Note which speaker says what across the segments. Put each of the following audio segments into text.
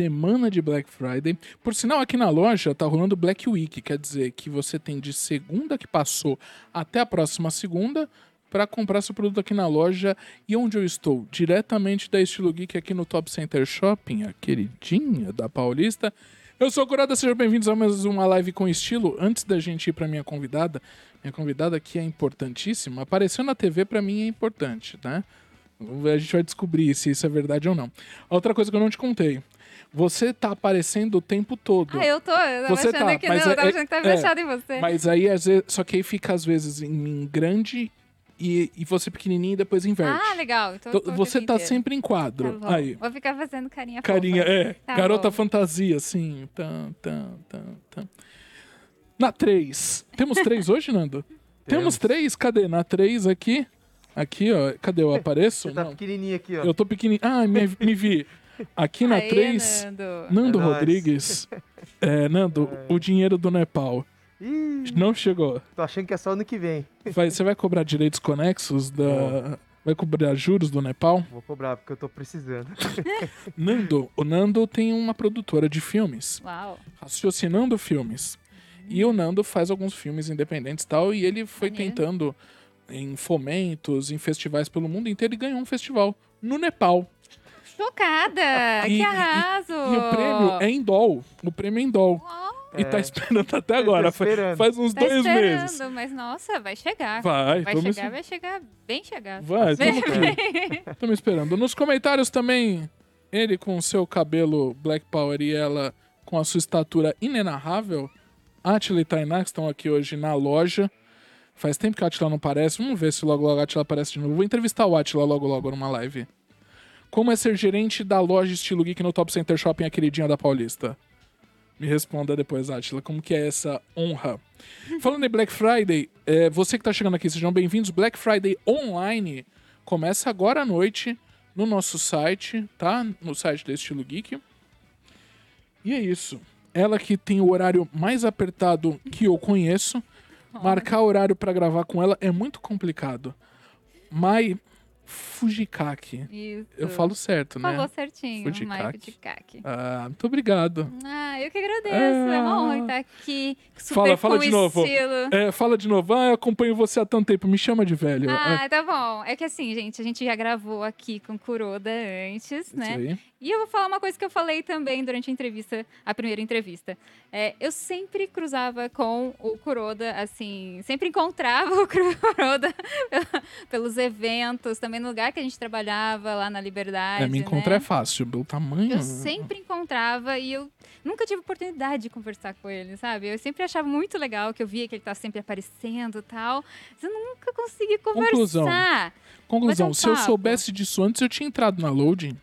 Speaker 1: semana de Black Friday. Por sinal, aqui na loja tá rolando Black Week, quer dizer que você tem de segunda que passou até a próxima segunda para comprar seu produto aqui na loja. E onde eu estou? Diretamente da Estilo Geek aqui no Top Center Shopping, a queridinha da Paulista. Eu sou o Curada, sejam bem-vindos a mais uma live com estilo. Antes da gente ir para minha convidada, minha convidada aqui é importantíssima. Apareceu na TV para mim é importante, né? A gente vai descobrir se isso é verdade ou não. Outra coisa que eu não te contei. Você tá aparecendo o tempo todo.
Speaker 2: Ah, eu tô. Eu tava
Speaker 1: Você
Speaker 2: achando
Speaker 1: tá,
Speaker 2: que
Speaker 1: mas
Speaker 2: não, eu tava
Speaker 1: é-
Speaker 2: achando que tava
Speaker 1: é,
Speaker 2: fechado em você.
Speaker 1: Mas aí, às vezes, só que aí fica às vezes em, em grande e, e você pequenininho e depois inverte.
Speaker 2: Ah, legal. Então,
Speaker 1: Então,
Speaker 2: eu tô
Speaker 1: você tá
Speaker 2: inteiro.
Speaker 1: sempre em
Speaker 2: Tá
Speaker 1: quadro.
Speaker 2: bom.
Speaker 1: aí.
Speaker 2: Vou ficar fazendo carinha
Speaker 1: Carinha,
Speaker 2: fofa.
Speaker 1: é.
Speaker 2: Tá
Speaker 1: garota
Speaker 2: bom.
Speaker 1: fantasia, assim. Tan, tan, tan. Na 3. Temos três hoje, Nando? Temos três? Cadê? Na 3 aqui. Aqui, ó. Cadê? Eu apareço?
Speaker 3: Você tá
Speaker 1: Não.
Speaker 3: pequenininho aqui, ó.
Speaker 1: Eu tô pequenininho. Ah, me, me vi. Aqui na
Speaker 2: Aê,
Speaker 1: 3.
Speaker 2: Nando.
Speaker 1: Nando
Speaker 3: É.
Speaker 1: Rodrigues. É, Nando, o dinheiro do Nepal.
Speaker 3: Ih,
Speaker 1: Não chegou.
Speaker 3: tô achando que é só ano que vem.
Speaker 1: Vai- você vai cobrar direitos conexos da. Vai cobrar juros do Nepal?
Speaker 3: Vou cobrar, porque eu tô precisando.
Speaker 1: Nando, o Nando tem uma produtora de filmes,
Speaker 2: Uau.
Speaker 1: raciocinando filmes. E o Nando faz alguns filmes independentes e tal, e ele foi
Speaker 2: Maneiro.
Speaker 1: tentando em fomentos, em festivais pelo mundo inteiro e ganhou um festival no Nepal.
Speaker 2: Chocada!
Speaker 1: E-
Speaker 2: que
Speaker 1: e-
Speaker 2: arraso!
Speaker 1: E o prêmio é em dólar. O prêmio é em.
Speaker 2: Uau,
Speaker 1: E tá
Speaker 3: É.
Speaker 1: esperando até agora. Fa-
Speaker 3: esperando.
Speaker 1: Faz uns
Speaker 2: tá
Speaker 1: dois
Speaker 2: esperando,
Speaker 1: meses.
Speaker 2: mas nossa, vai chegar.
Speaker 1: Vai,
Speaker 2: Vai chegar, vai chegar bem chegado.
Speaker 1: Vai,
Speaker 2: Bem-
Speaker 1: estamos aqui. Estamos esperando. Nos comentários também, ele com o seu cabelo Black Power e ela com a sua estatura inenarrável. Atila e Tainá, que estão aqui hoje na loja. Faz tempo que a Atila não aparece. Vamos ver se logo logo a Atila aparece de novo. Vou entrevistar o Atila logo logo numa live. Como é ser gerente da loja Estilo Geek no Top Center Shopping, a queridinha da Paulista? Me responda depois, Atila, como que é essa honra. Falando em Black Friday, é, você que está chegando aqui, sejam bem-vindos. Black Friday Online começa agora à noite no nosso site, tá? No site da Estilo Geek. E é isso. Ela que tem o horário mais apertado que eu conheço. Marcar horário para gravar com ela é muito complicado. Mai Fujikaki.
Speaker 2: Isso.
Speaker 1: Eu falo certo, né?
Speaker 2: Falou certinho,
Speaker 1: Fujikaki.
Speaker 2: Mike de Kaki.
Speaker 1: Ah, muito obrigado.
Speaker 2: Ah, eu que agradeço. É uma honra estar aqui. Super
Speaker 1: Fala, fala de novo. É, fala de novo. Ah, eu acompanho você há tanto tempo. Me chama de velho.
Speaker 2: Ah,
Speaker 1: é,
Speaker 2: tá bom. É que assim, gente, a gente já gravou aqui com Kuroda antes,
Speaker 1: isso
Speaker 2: né?
Speaker 1: aí.
Speaker 2: E eu vou falar uma coisa que eu falei também durante a entrevista, a primeira entrevista. É, eu sempre cruzava com o Kuroda, assim, sempre encontrava o Kuroda pelos eventos, também no lugar que a gente trabalhava, lá na Liberdade.
Speaker 1: É, me encontrar
Speaker 2: né?
Speaker 1: é fácil, pelo tamanho.
Speaker 2: Eu sempre encontrava e eu nunca tive oportunidade de conversar com ele, sabe? Eu sempre achava muito legal que eu via que ele tá sempre aparecendo e tal, mas eu nunca consegui conversar.
Speaker 1: Conclusão. Conclusão,
Speaker 2: Bater um
Speaker 1: se eu soubesse disso antes, eu tinha entrado na loading.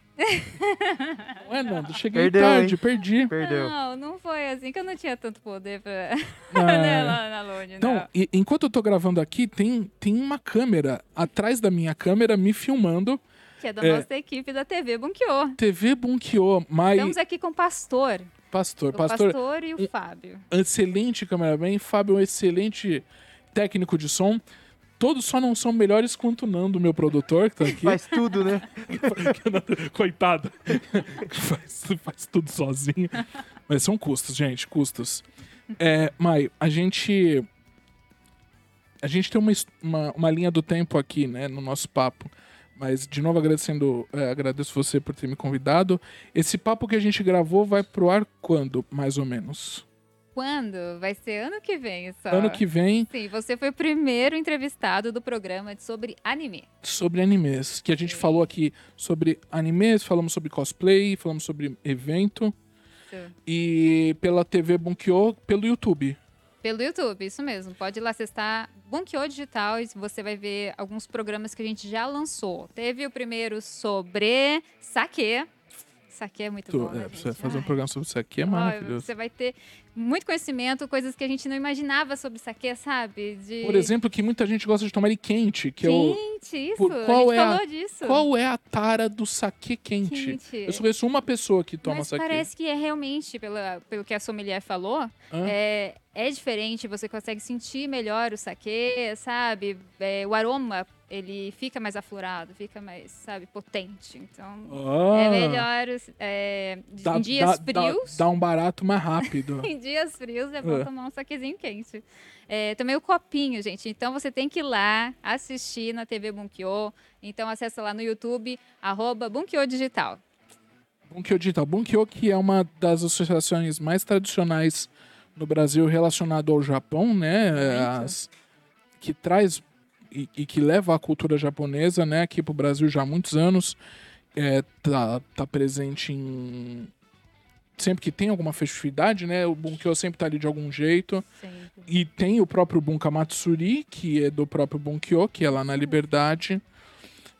Speaker 1: Não é, Nando? Cheguei
Speaker 3: Perdeu,
Speaker 1: tarde,
Speaker 3: hein?
Speaker 1: perdi.
Speaker 3: Perdeu.
Speaker 2: Não, não foi assim que eu não tinha tanto poder pra
Speaker 1: Ah,
Speaker 2: né, lá na Lone,
Speaker 1: Então,
Speaker 2: não.
Speaker 1: e- enquanto eu tô gravando aqui, tem, tem uma câmera atrás da minha câmera me filmando.
Speaker 2: Que é da
Speaker 1: é.
Speaker 2: nossa equipe da TV Bunkyo.
Speaker 1: TV Bunkyo, mas
Speaker 2: Estamos aqui com o Pastor.
Speaker 1: pastor,
Speaker 2: O
Speaker 1: pastor,
Speaker 2: Pastor e o
Speaker 1: um-
Speaker 2: Fábio.
Speaker 1: excelente cameraman, Fábio é um excelente técnico de som. Todos só não são melhores quanto o Nando, meu produtor, que tá aqui.
Speaker 3: Faz tudo, né?
Speaker 1: Coitado. faz, faz tudo sozinho. Mas são custos, gente, custos. É, Mai, a gente. A gente tem uma, uma, uma linha do tempo aqui, né, no nosso papo. Mas, de novo, agradecendo, é, agradeço você por ter me convidado. Esse papo que a gente gravou vai pro ar quando, mais ou menos?
Speaker 2: Quando? Vai ser ano que vem só.
Speaker 1: Ano que vem,
Speaker 2: Sim, você foi o primeiro entrevistado do programa sobre anime.
Speaker 1: sobre animes. Que a gente falou aqui sobre animes, falamos sobre cosplay, falamos sobre evento.
Speaker 2: Isso.
Speaker 1: E pela TV Bunkyo, pelo YouTube.
Speaker 2: Pelo YouTube, isso mesmo. Pode ir lá acessar Bunkyo Digital e você vai ver alguns programas que a gente já lançou. Teve o primeiro sobre saque. Saque é muito
Speaker 1: Tu-
Speaker 2: bom, né,
Speaker 1: é, você fazer um programa sobre isso aqui é
Speaker 2: Ó,
Speaker 1: maravilhoso.
Speaker 2: Você vai ter muito conhecimento, coisas que a gente não imaginava sobre saque, sabe? De...
Speaker 1: Por exemplo, que muita gente gosta de tomar ele quente, que é o...
Speaker 2: Isso,
Speaker 1: por-
Speaker 2: a
Speaker 1: qual é a-
Speaker 2: falou disso.
Speaker 1: Qual é a tara do saque quente?
Speaker 2: Quente.
Speaker 1: Eu só conheço uma pessoa que toma
Speaker 2: Mas
Speaker 1: saque.
Speaker 2: parece que é realmente, pela, pelo que a sommelier falou,
Speaker 1: Hã?
Speaker 2: é, é diferente, você consegue sentir melhor o saque, sabe? É, o aroma, ele fica mais aflorado, fica mais, sabe, potente. Então,
Speaker 1: Ah,
Speaker 2: é melhor é,
Speaker 1: dá-
Speaker 2: em dias
Speaker 1: dá- dá-
Speaker 2: frios.
Speaker 1: Dá, um barato mais rápido.
Speaker 2: Em dias frios é bom
Speaker 1: É.
Speaker 2: tomar um saquezinho quente. É, também o copinho, gente. Então você tem que ir lá assistir na TV Bunkyo. Então acessa lá no YouTube, arroba Bunkyo Digital.
Speaker 1: Bunkyo Digital. Bunkyo, que é uma das associações mais tradicionais no Brasil relacionado ao Japão, né? As- que traz e, e que leva a cultura japonesa, né, aqui pro Brasil já há muitos anos. É, tá, tá presente em. Sempre que tem alguma festividade, né? O Bunkyo sempre tá ali de algum jeito.
Speaker 2: Sempre.
Speaker 1: E tem o próprio Bunka Matsuri, que é do próprio Bunkyo, que é lá na Liberdade.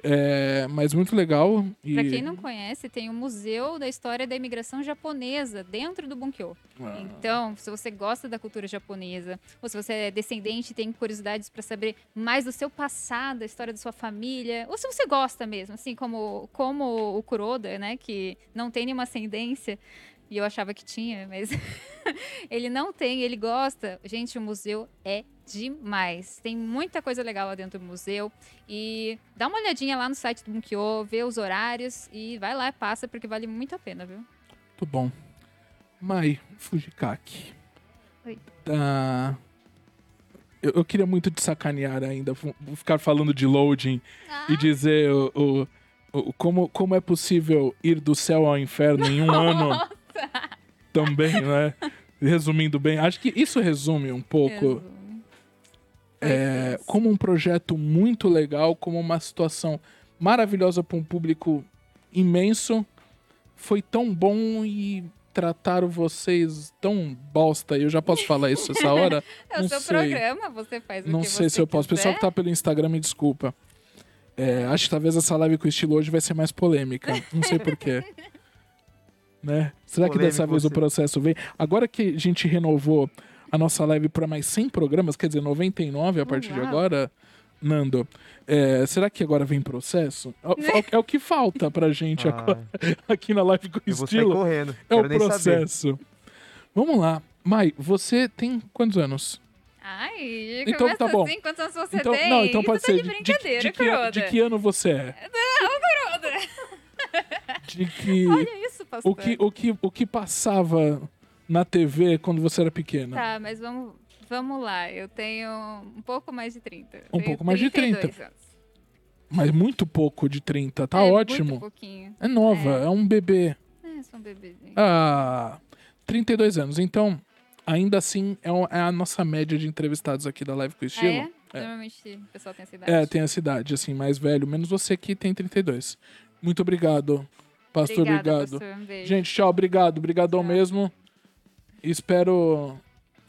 Speaker 1: É, mas muito legal. E...
Speaker 2: Pra quem não conhece, tem o Museu da História da Imigração Japonesa dentro do Bunkyo.
Speaker 1: Ah.
Speaker 2: Então, se você gosta da cultura japonesa, ou se você é descendente e tem curiosidades para saber mais do seu passado, da história da sua família, ou se você gosta mesmo, assim como, como o Kuroda, né, que não tem nenhuma ascendência, e eu achava que tinha, mas ele não tem, ele gosta. Gente, o museu é demais. Tem muita coisa legal lá dentro do museu. E dá uma olhadinha lá no site do Bunkyo, vê os horários e vai lá e passa, porque vale muito a pena, viu?
Speaker 1: Muito bom. Mai Fujikaki.
Speaker 2: Oi.
Speaker 1: Tá. Eu, eu queria muito te sacanear ainda, ficar falando de loading e dizer o, o- o- como, como é possível ir do céu ao inferno em um ano também, né? Resumindo bem, acho que isso resume um pouco
Speaker 2: Resume.
Speaker 1: É, como um projeto muito legal, como uma situação maravilhosa para um público imenso. Foi tão bom e trataram vocês tão bosta. Eu já posso falar isso essa hora?
Speaker 2: É o
Speaker 1: Não
Speaker 2: seu
Speaker 1: sei.
Speaker 2: programa, você faz o
Speaker 1: Não
Speaker 2: que
Speaker 1: sei
Speaker 2: você
Speaker 1: se eu posso. O pessoal que tá pelo Instagram, me desculpa. É, acho que talvez essa live com estilo hoje vai ser mais polêmica. Não sei porquê. né? Será que
Speaker 3: Polêmico
Speaker 1: dessa vez o
Speaker 3: você.
Speaker 1: processo vem? Agora que a gente renovou a nossa live para mais 100 programas, quer dizer, 99 a partir de
Speaker 2: Uau.
Speaker 1: agora, Nando, é, será que agora vem processo? É, o- é o que falta pra gente agora
Speaker 3: Ah,
Speaker 1: aqui na live com
Speaker 3: eu vou sair
Speaker 1: estilo.
Speaker 3: correndo.
Speaker 1: É o processo. Vamos lá. Mai, você tem quantos anos?
Speaker 2: Ai,
Speaker 1: Então
Speaker 2: começa
Speaker 1: tá bom.
Speaker 2: assim, quantos anos você
Speaker 1: Então,
Speaker 2: tem?
Speaker 1: não, então pode
Speaker 2: Isso
Speaker 1: ser
Speaker 2: tá de brincadeira,
Speaker 1: de, que, de que ano você é? De que
Speaker 2: Olha isso, pastor.
Speaker 1: o que o que o que passava na TV quando você era pequena?
Speaker 2: Tá, mas vamos, vamos lá. Eu tenho um pouco mais de 30.
Speaker 1: Um pouco mais de
Speaker 2: 32 anos.
Speaker 1: Mas muito pouco de 30, tá
Speaker 2: é,
Speaker 1: ótimo.
Speaker 2: Muito pouquinho.
Speaker 1: É nova, é. um bebê.
Speaker 2: É, sou um bebezinho.
Speaker 1: Ah, 32 anos. Então, ainda assim é, é a nossa média de entrevistados aqui da Live com
Speaker 2: Ah,
Speaker 1: Estilo.
Speaker 2: é?
Speaker 1: É.
Speaker 2: Normalmente o pessoal tem essa idade.
Speaker 1: É, tem essa idade, assim, mais velho, menos você que tem 32. Muito obrigado, pastor,
Speaker 2: Obrigada,
Speaker 1: obrigado.
Speaker 2: pastor. Um.
Speaker 1: Gente, tchau, obrigado, obrigadão
Speaker 2: Tchau.
Speaker 1: mesmo. Espero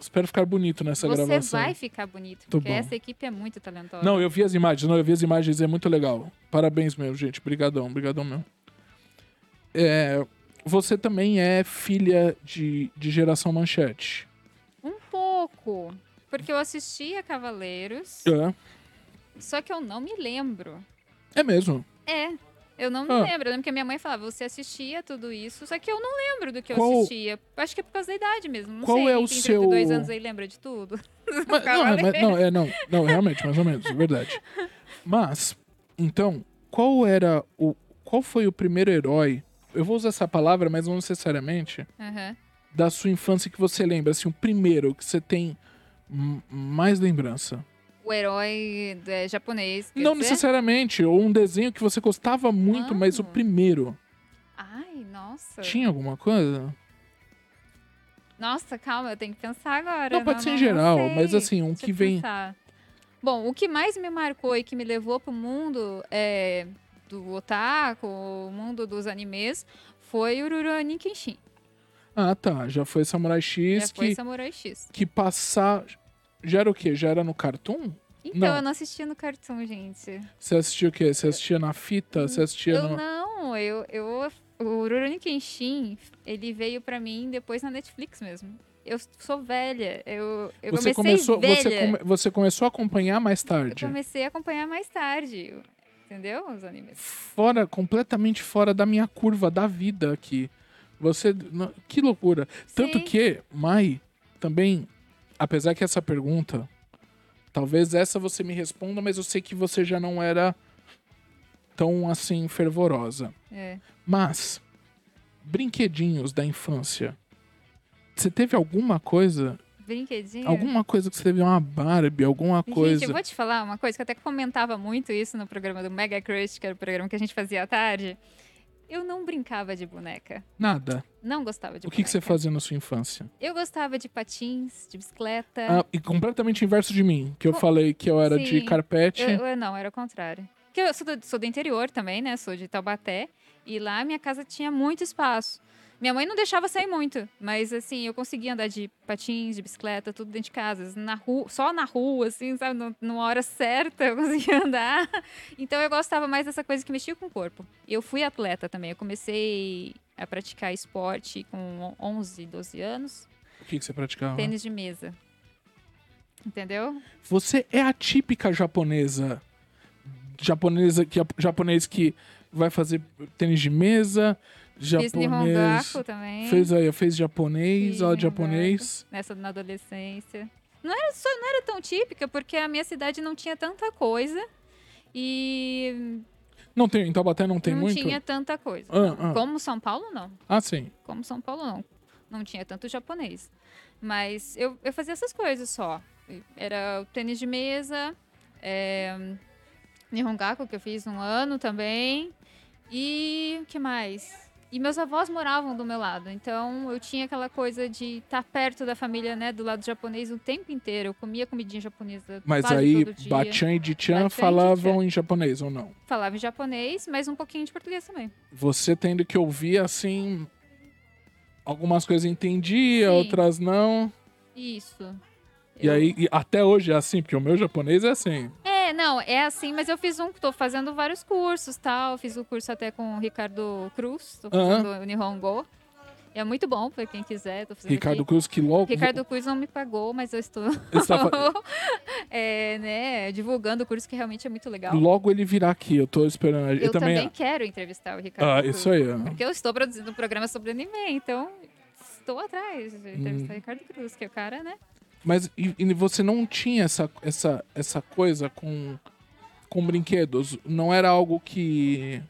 Speaker 1: espero ficar bonito nessa
Speaker 2: você
Speaker 1: gravação.
Speaker 2: vai ficar bonito,
Speaker 1: Tô
Speaker 2: porque
Speaker 1: bom.
Speaker 2: essa equipe é muito talentosa.
Speaker 1: Não, eu vi as imagens, não, eu vi as imagens, é muito legal. Parabéns mesmo, gente. Obrigadão, obrigadão mesmo. É, você também é filha de, de geração manchete.
Speaker 2: Um pouco. Porque eu assistia Cavaleiros,
Speaker 1: É,
Speaker 2: só que eu não me lembro.
Speaker 1: é mesmo.
Speaker 2: É. Eu não me
Speaker 1: Ah.
Speaker 2: lembro. Eu lembro que a minha mãe falava, você assistia tudo isso, só que eu não lembro do que
Speaker 1: Qual-
Speaker 2: eu assistia. Acho que é por causa da idade mesmo. Não
Speaker 1: Qual
Speaker 2: sei,
Speaker 1: é o
Speaker 2: tem 32
Speaker 1: seu-
Speaker 2: anos aí lembra de tudo.
Speaker 1: Mas- não, é, mas- não, é, não, não, realmente, mais ou menos, é verdade. Mas, então, qual era o. Qual foi o primeiro herói? Eu vou usar essa palavra, mas não necessariamente.
Speaker 2: Aham.
Speaker 1: Da sua infância que você lembra, assim, o primeiro que você tem mais lembrança.
Speaker 2: O herói é, japonês.
Speaker 1: não
Speaker 2: dizer?
Speaker 1: necessariamente, ou um desenho que você gostava muito, mas o
Speaker 2: Ah.
Speaker 1: primeiro.
Speaker 2: Ai, nossa.
Speaker 1: Tinha alguma coisa?
Speaker 2: Nossa, calma, eu tenho que pensar agora.
Speaker 1: Não, pode ser em
Speaker 2: não
Speaker 1: geral,
Speaker 2: sei.
Speaker 1: mas assim, um
Speaker 2: Deixa
Speaker 1: que vem.
Speaker 2: pensar. Bom, o que mais me marcou e que me levou pro mundo é, do otaku, o mundo dos animes, foi o Rurouni Kenshin.
Speaker 1: Ah, tá. Já foi Samurai
Speaker 2: Já
Speaker 1: X
Speaker 2: foi
Speaker 1: que,
Speaker 2: Samurai X.
Speaker 1: que passar. Já era o quê? Já era no Cartoon?
Speaker 2: Então,
Speaker 1: Não.
Speaker 2: eu não assistia no Cartoon, gente.
Speaker 1: Você assistia o quê? Você assistia na fita? Você assistia
Speaker 2: Eu
Speaker 1: no.
Speaker 2: não, eu, eu... O Rurouni Kenshin, ele veio pra mim depois na Netflix mesmo. eu sou velha. Eu, eu
Speaker 1: Você
Speaker 2: comecei
Speaker 1: começou,
Speaker 2: velha.
Speaker 1: você, come- você começou a acompanhar mais
Speaker 2: Eu
Speaker 1: tarde.
Speaker 2: comecei a acompanhar mais tarde. Entendeu? Os animes.
Speaker 1: Fora, completamente fora da minha curva da vida aqui. Você. Que loucura. Tanto
Speaker 2: Sim.
Speaker 1: que, Mai, também, apesar que essa pergunta, talvez essa você me responda, mas eu sei que você já não era tão assim fervorosa.
Speaker 2: É.
Speaker 1: Mas, brinquedinhos da infância. Você teve alguma coisa?
Speaker 2: Brinquedinho.
Speaker 1: Alguma coisa que você teve uma Barbie, alguma coisa?
Speaker 2: Gente, eu vou te falar uma coisa que eu até comentava muito isso no programa do Mega Crush, que era o programa que a gente fazia à tarde. Eu não brincava de boneca.
Speaker 1: Nada.
Speaker 2: Não gostava de
Speaker 1: O que, que você
Speaker 2: boneca.
Speaker 1: fazia na sua infância?
Speaker 2: Eu gostava de patins, de bicicleta.
Speaker 1: Ah, e completamente inverso de mim, que eu
Speaker 2: Co-
Speaker 1: falei que eu era de
Speaker 2: Sim.
Speaker 1: carpete.
Speaker 2: Eu, eu- não, era o contrário. Porque eu sou do, sou do interior também, né? Sou de Taubaté. E lá minha casa tinha muito espaço. Minha mãe não deixava sair muito, mas assim, eu conseguia andar de patins, de bicicleta, tudo dentro de casa. Na rua, só na rua, assim, sabe? Numa hora certa eu conseguia andar. Então eu gostava mais dessa coisa que mexia com o corpo. Eu fui atleta também. Eu comecei a praticar esporte com 11, 12 anos.
Speaker 1: O que, que você praticava?
Speaker 2: Tênis de mesa. Entendeu?
Speaker 1: Você é a típica japonesa. Japonesa que japonês que vai fazer tênis de mesa, japonês.
Speaker 2: Também.
Speaker 1: Fez aí, fez japonês,
Speaker 2: Nihongaku.
Speaker 1: japonês.
Speaker 2: nessa na adolescência. Não era só, não era tão típica porque a minha cidade não tinha tanta coisa e
Speaker 1: Não tem, em Taubaté não tem
Speaker 2: não
Speaker 1: muito?
Speaker 2: tinha tanta coisa.
Speaker 1: Ah, ah.
Speaker 2: Como São Paulo não.
Speaker 1: Ah, sim.
Speaker 2: Como São Paulo não. Não tinha tanto japonês. Mas eu, eu fazia essas coisas só. Era o tênis de mesa, é, Nihongaku, que eu fiz um ano também. E o que mais? E meus avós moravam do meu lado, então eu tinha aquela coisa de estar perto da família, né, do lado japonês o tempo inteiro. Eu comia comidinha japonesa
Speaker 1: Mas aí. Bachan e Dichan falavam em japonês ou não?
Speaker 2: Falava em japonês, mas um pouquinho de português também.
Speaker 1: Você tendo que ouvir assim. Algumas coisas entendia,
Speaker 2: Sim.
Speaker 1: outras não.
Speaker 2: Isso.
Speaker 1: E
Speaker 2: Eu-
Speaker 1: aí, e até hoje é assim, porque o meu japonês é assim.
Speaker 2: Não, é assim, mas eu fiz um, tô fazendo vários cursos, tal, fiz o curso até com o Ricardo Cruz, tô fazendo o Nihongo. É muito bom pra quem quiser,
Speaker 1: Ricardo
Speaker 2: aqui.
Speaker 1: Cruz, que logo.
Speaker 2: Ricardo Cruz não me pagou, mas eu estou
Speaker 1: fa-
Speaker 2: é, né, divulgando o curso que realmente é muito legal.
Speaker 1: Logo ele virá aqui, eu tô esperando.
Speaker 2: Eu,
Speaker 1: Eu,
Speaker 2: também, quero entrevistar o Ricardo
Speaker 1: Ah,
Speaker 2: Cruz.
Speaker 1: isso aí.
Speaker 2: Porque eu estou produzindo um programa sobre anime, então estou atrás de entrevistar
Speaker 1: Hum.
Speaker 2: o Ricardo Cruz, que é o cara, né?
Speaker 1: Mas e, e você não tinha essa, essa, essa coisa com, com brinquedos? Não era algo que.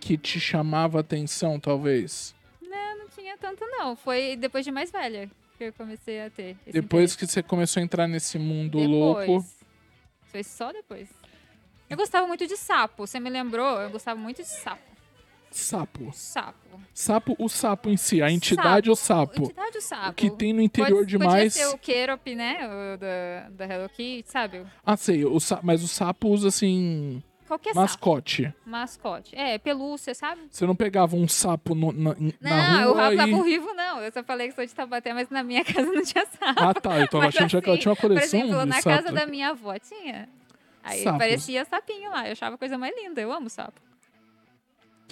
Speaker 1: que te chamava atenção, talvez?
Speaker 2: Eu não tinha tanto, não. Foi depois de mais velha que eu comecei a ter.
Speaker 1: Depois
Speaker 2: interesse.
Speaker 1: que você começou a entrar nesse mundo
Speaker 2: Depois.
Speaker 1: louco.
Speaker 2: Foi só depois. Eu gostava muito de sapo. Você me lembrou? Eu gostava muito de sapo.
Speaker 1: Sapo.
Speaker 2: Sapo.
Speaker 1: Sapo, o sapo em si, a entidade ou sapo.
Speaker 2: Entidade do sapo.
Speaker 1: O que tem no interior
Speaker 2: Pode-
Speaker 1: demais.
Speaker 2: Podia ser o Kerop, né? O da, da Hello Kitty, sabe?
Speaker 1: Ah, sei, o mas o sapo usa assim.
Speaker 2: Qualquer sapo.
Speaker 1: mascote.
Speaker 2: Mascote. É, pelúcia, sabe?
Speaker 1: Você não pegava um sapo no- na, na
Speaker 2: Não,
Speaker 1: rua
Speaker 2: o rabo
Speaker 1: e...
Speaker 2: sapo vivo não. Eu só falei que sou de Tabaté, mas na minha casa não tinha sapo.
Speaker 1: Ah, tá. Eu tava
Speaker 2: Mas
Speaker 1: achando que ela
Speaker 2: assim,
Speaker 1: tinha uma
Speaker 2: Por
Speaker 1: coleção
Speaker 2: exemplo,
Speaker 1: de
Speaker 2: na
Speaker 1: sapo.
Speaker 2: casa da minha avó tinha. Aí
Speaker 1: Sapos.
Speaker 2: parecia sapinho lá. Eu achava a coisa mais linda. Eu amo sapo.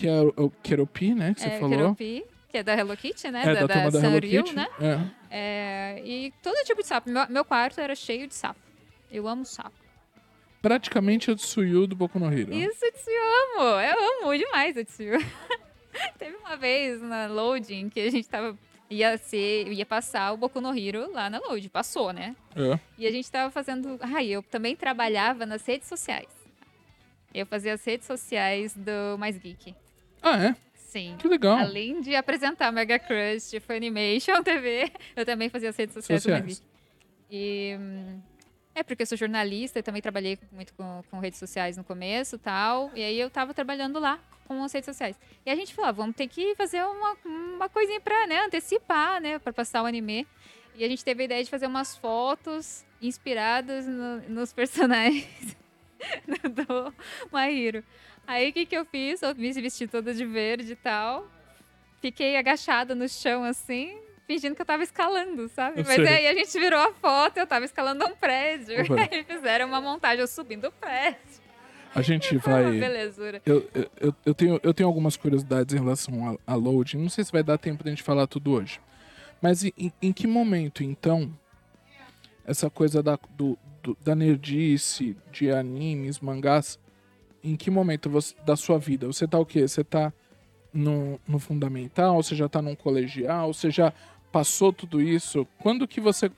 Speaker 1: Que é o, o Keropi, né? Que você
Speaker 2: é,
Speaker 1: falou.
Speaker 2: Keropi, que é da Hello Kitty, né?
Speaker 1: É, da, da
Speaker 2: Sanrio,
Speaker 1: Kitty.
Speaker 2: né?
Speaker 1: É.
Speaker 2: É, e todo tipo de sapo. Meu, meu quarto era cheio de sapo. Eu amo sapo.
Speaker 1: Praticamente o Tsuyu do Boku no Hero.
Speaker 2: Isso, eu te amo. Eu amo demais o Tsuyu. Teve uma vez na Loading que a gente tava... Ia ser... Ia passar o Boku no Hero lá na Loading. Passou, né?
Speaker 1: É.
Speaker 2: E a gente tava fazendo... Ai, eu também trabalhava nas redes sociais. Eu fazia as redes sociais do Mais Geek.
Speaker 1: Ah, é?
Speaker 2: Sim.
Speaker 1: Que legal.
Speaker 2: Além de apresentar Mega Crush, Funimation TV, eu também fazia as redes sociais, do
Speaker 1: Sociais.
Speaker 2: Geek. E... hum, É porque eu sou jornalista e também trabalhei muito com, com redes sociais no começo e tal. E aí eu tava trabalhando lá com as redes sociais. E a gente falou, ah, vamos ter que fazer uma, uma coisinha pra né, antecipar, né? Pra passar o anime. E a gente teve a ideia de fazer umas fotos inspiradas no- nos personagens do Mahiro. Aí o que, que eu fiz? Eu me vesti toda de verde e tal. Fiquei agachada no chão assim, fingindo que eu tava escalando, sabe? Mas aí a gente virou a foto, eu tava escalando um prédio.
Speaker 1: Opa.
Speaker 2: Aí fizeram uma montagem eu subindo o prédio.
Speaker 1: A gente
Speaker 2: Foi uma
Speaker 1: vai.
Speaker 2: belezura.
Speaker 1: Eu, eu- eu, tenho, eu tenho algumas curiosidades em relação a, a loading. Não sei se vai dar tempo da gente falar tudo hoje. Mas em, em- em que momento, então, essa coisa da, do, do- da nerdice, de animes, mangás, em que momento você- da sua vida? Você tá o quê? Você tá no, no fundamental? Você já tá num colegial? Você já passou tudo isso? Quando que você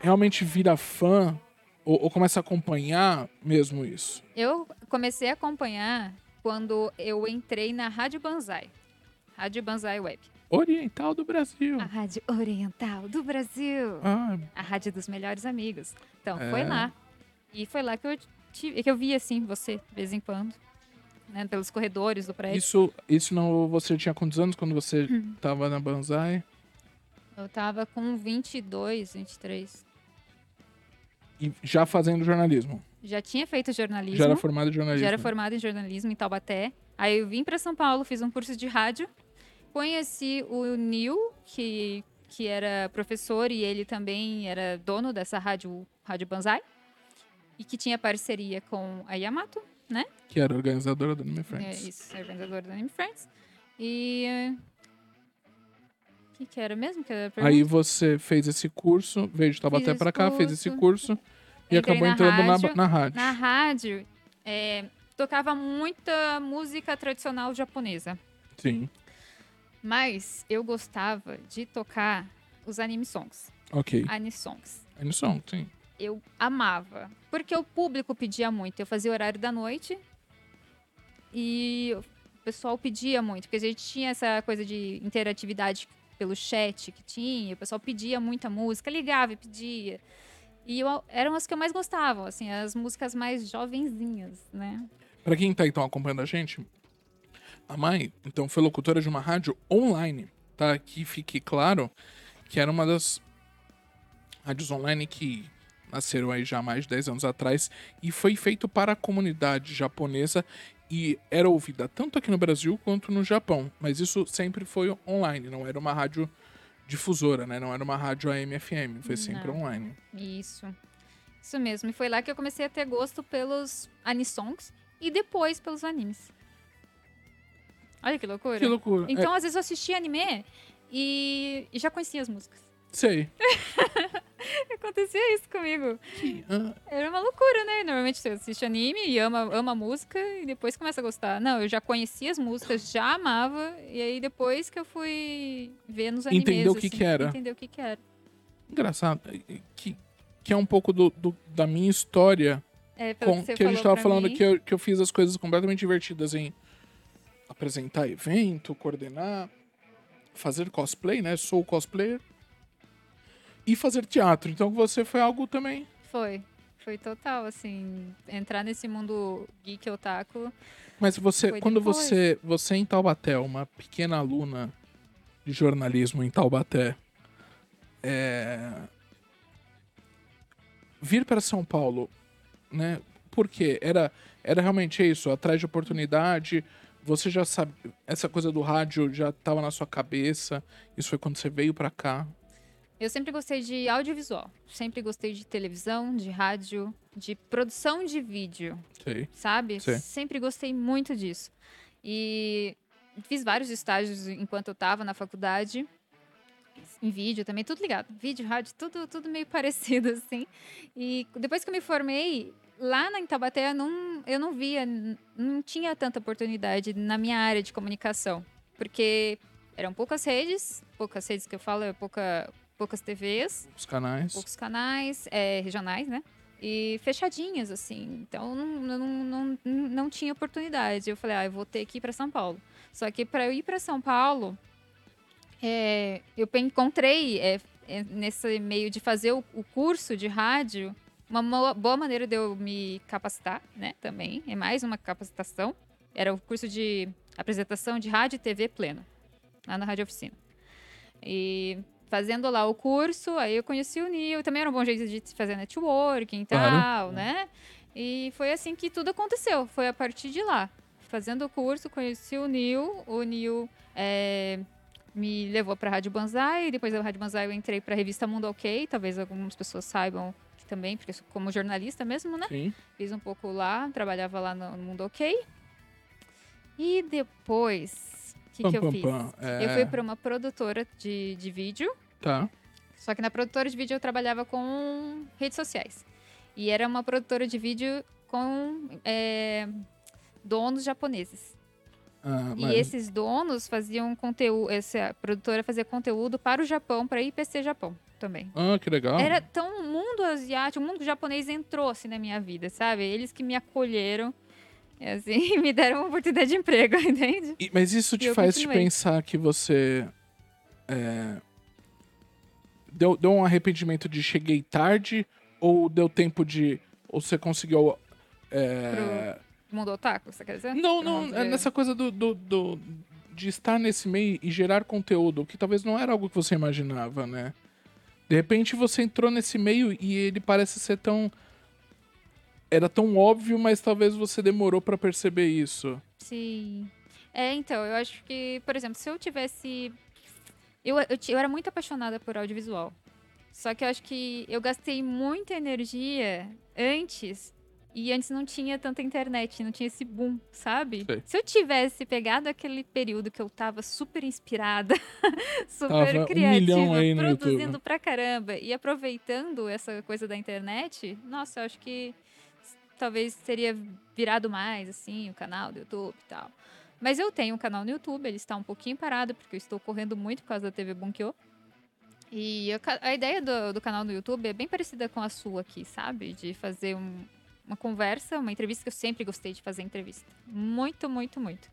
Speaker 1: realmente vira fã ou, ou começa a acompanhar mesmo isso?
Speaker 2: Eu comecei a acompanhar quando eu entrei na Rádio Banzai. Rádio Banzai Web.
Speaker 1: Oriental do Brasil.
Speaker 2: A Rádio Oriental do Brasil.
Speaker 1: Ah,
Speaker 2: A Rádio dos Melhores Amigos. Então,
Speaker 1: É.
Speaker 2: foi lá. E foi lá que eu, tive, que eu via, assim, você, de vez em quando. Né, pelos corredores do prédio.
Speaker 1: isso, isso não. Você tinha quantos anos quando você tava na Banzai?
Speaker 2: Eu tava com 22, 23.
Speaker 1: E já fazendo jornalismo.
Speaker 2: Já tinha feito jornalismo.
Speaker 1: Já era formado em jornalismo.
Speaker 2: Já era formada em jornalismo em Taubaté. Aí eu vim para São Paulo, fiz um curso de rádio. Conheci o Nil, que, que era professor e ele também era dono dessa rádio, rádio Banzai. E que tinha parceria com a Yamato, né?
Speaker 1: Que era organizadora do Anime
Speaker 2: É
Speaker 1: Friends.
Speaker 2: isso, organizador do Anime Friends. E... eh, O que, que era mesmo? Que era?
Speaker 1: Aí você fez esse curso, veio de Taubaté pra
Speaker 2: esse
Speaker 1: cá, fez esse
Speaker 2: curso.
Speaker 1: curso e acabou
Speaker 2: na
Speaker 1: entrando na,
Speaker 2: rádio.
Speaker 1: na rádio.
Speaker 2: Na rádio, é, tocava muita música tradicional japonesa.
Speaker 1: Sim.
Speaker 2: Mas eu gostava de tocar os anime songs.
Speaker 1: Ok.
Speaker 2: Anime songs.
Speaker 1: Anime Song, sim.
Speaker 2: Eu amava. Porque o público pedia muito. Eu fazia horário da noite. E o pessoal pedia muito. Porque a gente tinha essa coisa de interatividade pelo chat que tinha. O pessoal pedia muita música, ligava e pedia. E eu, eram as que eu mais gostava, assim, as músicas mais jovenzinhas, né?
Speaker 1: Pra quem tá então acompanhando a gente, a mãe, então, foi locutora de uma rádio online, tá? Que fique claro que era uma das rádios online que nasceram aí já mais de 10 anos atrás e foi feito para a comunidade japonesa e era ouvida tanto aqui no Brasil quanto no Japão. Mas isso sempre foi online, não era uma rádio difusora, né? Não era uma rádio AM/FM, foi sempre
Speaker 2: Não.
Speaker 1: online.
Speaker 2: Isso. Isso mesmo. E foi lá que eu comecei a ter gosto pelos anisongs e depois pelos animes. Olha que loucura.
Speaker 1: Que loucura.
Speaker 2: Então, às vezes eu assistia anime e, e já conhecia as músicas.
Speaker 1: É, sei.
Speaker 2: Acontecia isso comigo.
Speaker 1: Ah,
Speaker 2: Era uma loucura, né? Normalmente você assiste anime e ama, ama a música e depois começa a gostar. Não, eu já conhecia as músicas, já amava, e aí depois que eu fui ver nos animes.
Speaker 1: Entendeu o que
Speaker 2: assim,
Speaker 1: que era.
Speaker 2: Entendeu o que que era.
Speaker 1: engraçado. Que, que é um pouco do, do- da minha história
Speaker 2: É, pelo
Speaker 1: com,
Speaker 2: que
Speaker 1: que a gente tava falando
Speaker 2: mim.
Speaker 1: que eu, que eu fiz as coisas completamente divertidas em apresentar evento, coordenar, fazer cosplay, né? Sou cosplayer. E fazer teatro. Então você foi algo também.
Speaker 2: Foi. Foi total, assim, entrar nesse mundo geek otaku.
Speaker 1: Mas você, quando
Speaker 2: depois.
Speaker 1: você, você em Taubaté, uma pequena aluna de jornalismo em Taubaté, é, vir para São Paulo, né? Por quê? Era, era realmente isso, atrás de oportunidade. Você já sabe, essa coisa do rádio já estava na sua cabeça. Isso foi quando você veio para cá.
Speaker 2: Eu sempre gostei de audiovisual. Sempre gostei de televisão, de rádio, de produção de vídeo,
Speaker 1: Sei.
Speaker 2: sabe?
Speaker 1: Sim.
Speaker 2: Sempre gostei muito disso. E fiz vários estágios enquanto eu tava na faculdade. Em vídeo também, tudo ligado. Vídeo, rádio, tudo, tudo meio parecido, assim. E depois que eu me formei, lá na Taubaté, eu não, eu não via, não tinha tanta oportunidade na minha área de comunicação. Porque eram poucas redes, poucas redes que eu falo, é pouca, poucas TVs,
Speaker 1: Os canais.
Speaker 2: poucos canais é, regionais, né? E fechadinhas, assim. Então, não, não, não, não, tinha oportunidade. Eu falei, ah, eu vou ter que ir para São Paulo. Só que para eu ir para São Paulo, é, eu encontrei é, é, nesse meio de fazer o, o curso de rádio uma boa maneira de eu me capacitar, né? Também. É mais uma capacitação. Era o curso de apresentação de rádio e TV pleno, lá na Rádio Oficina. E fazendo lá o curso, aí eu conheci o Nil. Também era um bom jeito de fazer networking e
Speaker 1: Claro.
Speaker 2: tal, né? E foi assim que tudo aconteceu. Foi a partir de lá. Fazendo o curso, conheci o Nil. O Nil é, me levou para a Rádio Banzai. Depois da Rádio Banzai eu entrei para a revista Mundo Ok. Talvez algumas pessoas saibam que também, porque como jornalista mesmo, né?
Speaker 1: Sim.
Speaker 2: Fiz um pouco lá, trabalhava lá no, no Mundo Ok. E depois, que,
Speaker 1: Pam,
Speaker 2: que eu
Speaker 1: pam,
Speaker 2: fiz?
Speaker 1: pam. É,
Speaker 2: Eu fui para uma produtora de, de vídeo
Speaker 1: Tá.
Speaker 2: Só que na produtora de vídeo eu trabalhava com redes sociais. E era uma produtora de vídeo com é, donos japoneses.
Speaker 1: Ah,
Speaker 2: E
Speaker 1: mas-
Speaker 2: esses donos faziam conteúdo, essa produtora fazia conteúdo para o Japão, para IPC Japão também.
Speaker 1: Ah, que legal.
Speaker 2: Era tão mundo asiático, o mundo japonês entrou assim na minha vida, sabe? Eles que me acolheram, e, assim, me deram uma oportunidade de emprego, entende?
Speaker 1: E- mas isso te faz te pensar que você. é, deu, deu um arrependimento de cheguei tarde? Ou deu tempo de. Ou você conseguiu. é,
Speaker 2: Mundo otaku, você quer dizer?
Speaker 1: Não, não, é nessa coisa do, do, do- de estar nesse meio e gerar conteúdo, que talvez não era algo que você imaginava, né? De repente você entrou nesse meio e ele parece ser tão. Era tão óbvio, mas talvez você demorou pra perceber isso.
Speaker 2: Sim. É, então, eu acho que, por exemplo, se eu tivesse. Eu, eu, eu era muito apaixonada por audiovisual. Só que eu acho que eu gastei muita energia antes. E antes não tinha tanta internet, não tinha esse boom, sabe?
Speaker 1: Sei.
Speaker 2: Se eu tivesse pegado aquele período que eu tava super inspirada, super
Speaker 1: Tava um
Speaker 2: criativa,
Speaker 1: no
Speaker 2: produzindo
Speaker 1: YouTube.
Speaker 2: pra caramba e aproveitando essa coisa da internet, nossa, eu acho que talvez teria virado mais, assim, o canal do YouTube e tal. Mas eu tenho um canal no YouTube, ele está um pouquinho parado, porque eu estou correndo muito por causa da TV Bunkyo. E ca- a ideia do, do canal do YouTube é bem parecida com a sua aqui, sabe? De fazer um- uma conversa, uma entrevista, que eu sempre gostei de fazer entrevista. Muito, muito, muito.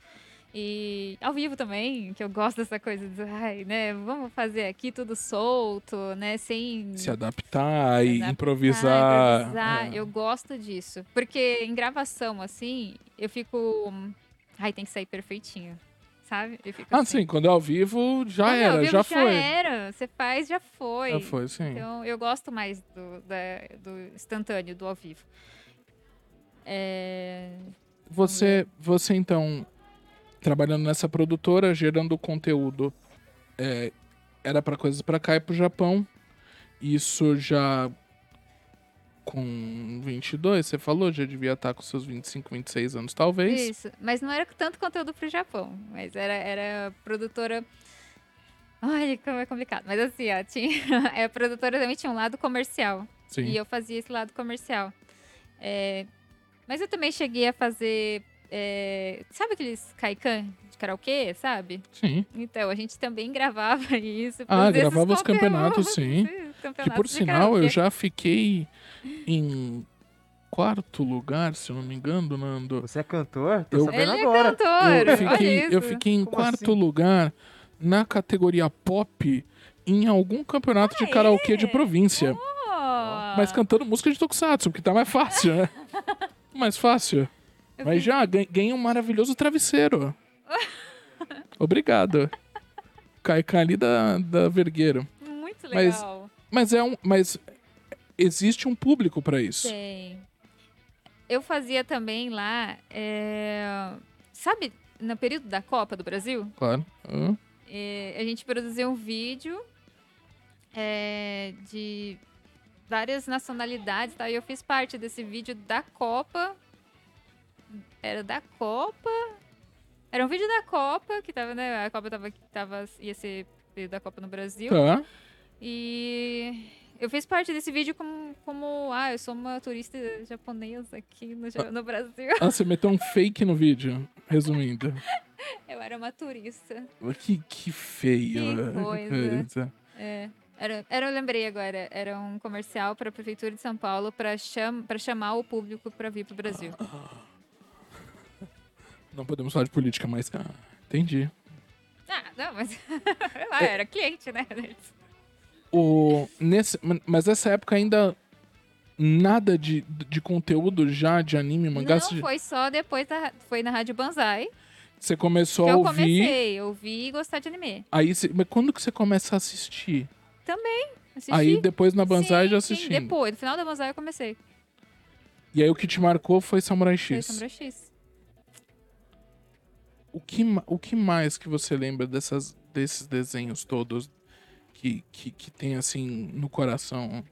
Speaker 2: E ao vivo também, que eu gosto dessa coisa de, ai, né, vamos fazer aqui tudo solto, né, sem
Speaker 1: Se adaptar e
Speaker 2: Adaptar,
Speaker 1: improvisar.
Speaker 2: improvisar.
Speaker 1: é.
Speaker 2: Eu gosto disso. Porque em gravação, assim, eu fico. Ai, tem que sair perfeitinho. Sabe?
Speaker 1: Ah,
Speaker 2: assim.
Speaker 1: sim, quando é ao vivo, já
Speaker 2: Quando é
Speaker 1: era,
Speaker 2: vivo,
Speaker 1: já foi.
Speaker 2: era. Você faz, já foi.
Speaker 1: Já foi, sim.
Speaker 2: Então, eu gosto mais do, da- do instantâneo, do ao vivo. É...
Speaker 1: Você, você então, trabalhando nessa produtora, gerando conteúdo, é, era pra coisas pra cá e pro Japão. Isso já com 22, você falou, já devia estar com seus 25, 26 anos, talvez.
Speaker 2: Isso. Mas não era tanto conteúdo pro Japão. Mas era, era produtora. Ai, como é complicado. Mas assim, ó, tinha. A produtora também tinha um lado comercial.
Speaker 1: Sim.
Speaker 2: E eu fazia esse lado comercial. É, mas eu também cheguei a fazer. É, sabe aqueles kaikan de karaokê, sabe?
Speaker 1: Sim.
Speaker 2: Então, a gente também gravava isso.
Speaker 1: Ah, gravava os campeonatos, sim.
Speaker 2: esses
Speaker 1: Que
Speaker 2: campeonatos
Speaker 1: por sinal, eu
Speaker 2: karaokê.
Speaker 1: já fiquei em quarto lugar, se eu não me engano, Nando.
Speaker 3: Você é cantor? Tô
Speaker 1: Eu-
Speaker 3: sabendo
Speaker 2: Ele é
Speaker 3: agora.
Speaker 2: cantor,
Speaker 1: Eu fiquei, eu fiquei em
Speaker 3: Como
Speaker 1: quarto
Speaker 3: assim?
Speaker 1: lugar na categoria pop em algum campeonato de karaokê de província.
Speaker 2: Oh.
Speaker 1: Mas cantando música de Tokusatsu, porque tá mais fácil, né? mais fácil.
Speaker 2: Eu
Speaker 1: Mas já gan- ganhei um maravilhoso travesseiro. Obrigado. Kaikan ali da, da Vergueiro.
Speaker 2: Muito
Speaker 1: Mas-
Speaker 2: legal.
Speaker 1: Mas é um. Mas existe um público pra isso.
Speaker 2: Tem. Eu fazia também lá. é, Sabe, no período da Copa do Brasil,
Speaker 1: Claro.
Speaker 2: É, a gente produzia um vídeo é, de várias nacionalidades, tá? E eu fiz parte desse vídeo da Copa. Era da Copa. Era um vídeo da Copa, que tava, né? A Copa tava, tava, ia ser da Copa no Brasil.
Speaker 1: Tá.
Speaker 2: E eu fiz parte desse vídeo como, como ah, eu sou uma turista japonesa aqui no, Ja- no Brasil.
Speaker 1: Ah, você meteu um fake no vídeo, resumindo.
Speaker 2: Eu era uma turista.
Speaker 1: Que, que feio.
Speaker 2: Que
Speaker 1: né?
Speaker 2: coisa. É. Era, era, eu lembrei agora, era um comercial para a Prefeitura de São Paulo para cham, pra chamar o público para vir pro Brasil.
Speaker 1: Não podemos falar de política, mas. Ah, entendi.
Speaker 2: Ah, não, mas ah, era cliente, né?
Speaker 1: O, nesse, mas nessa época ainda nada de, de conteúdo já de anime, mangá.
Speaker 2: Não, foi só depois da. Foi na Rádio Banzai
Speaker 1: Você começou a
Speaker 2: eu
Speaker 1: ouvir.
Speaker 2: comecei a ouvir e gostar de anime.
Speaker 1: Aí você, mas quando que você começa a assistir?
Speaker 2: Assisti.
Speaker 1: Aí depois na Banzai
Speaker 2: Sim,
Speaker 1: já
Speaker 2: sim,
Speaker 1: assistindo.
Speaker 2: depois, no final da Banzai eu comecei.
Speaker 1: E aí o que te marcou foi Samurai
Speaker 2: Foi
Speaker 1: X.
Speaker 2: Samurai X.
Speaker 1: O que, o que mais que você lembra dessas, desses desenhos todos que, que, que tem assim no coração?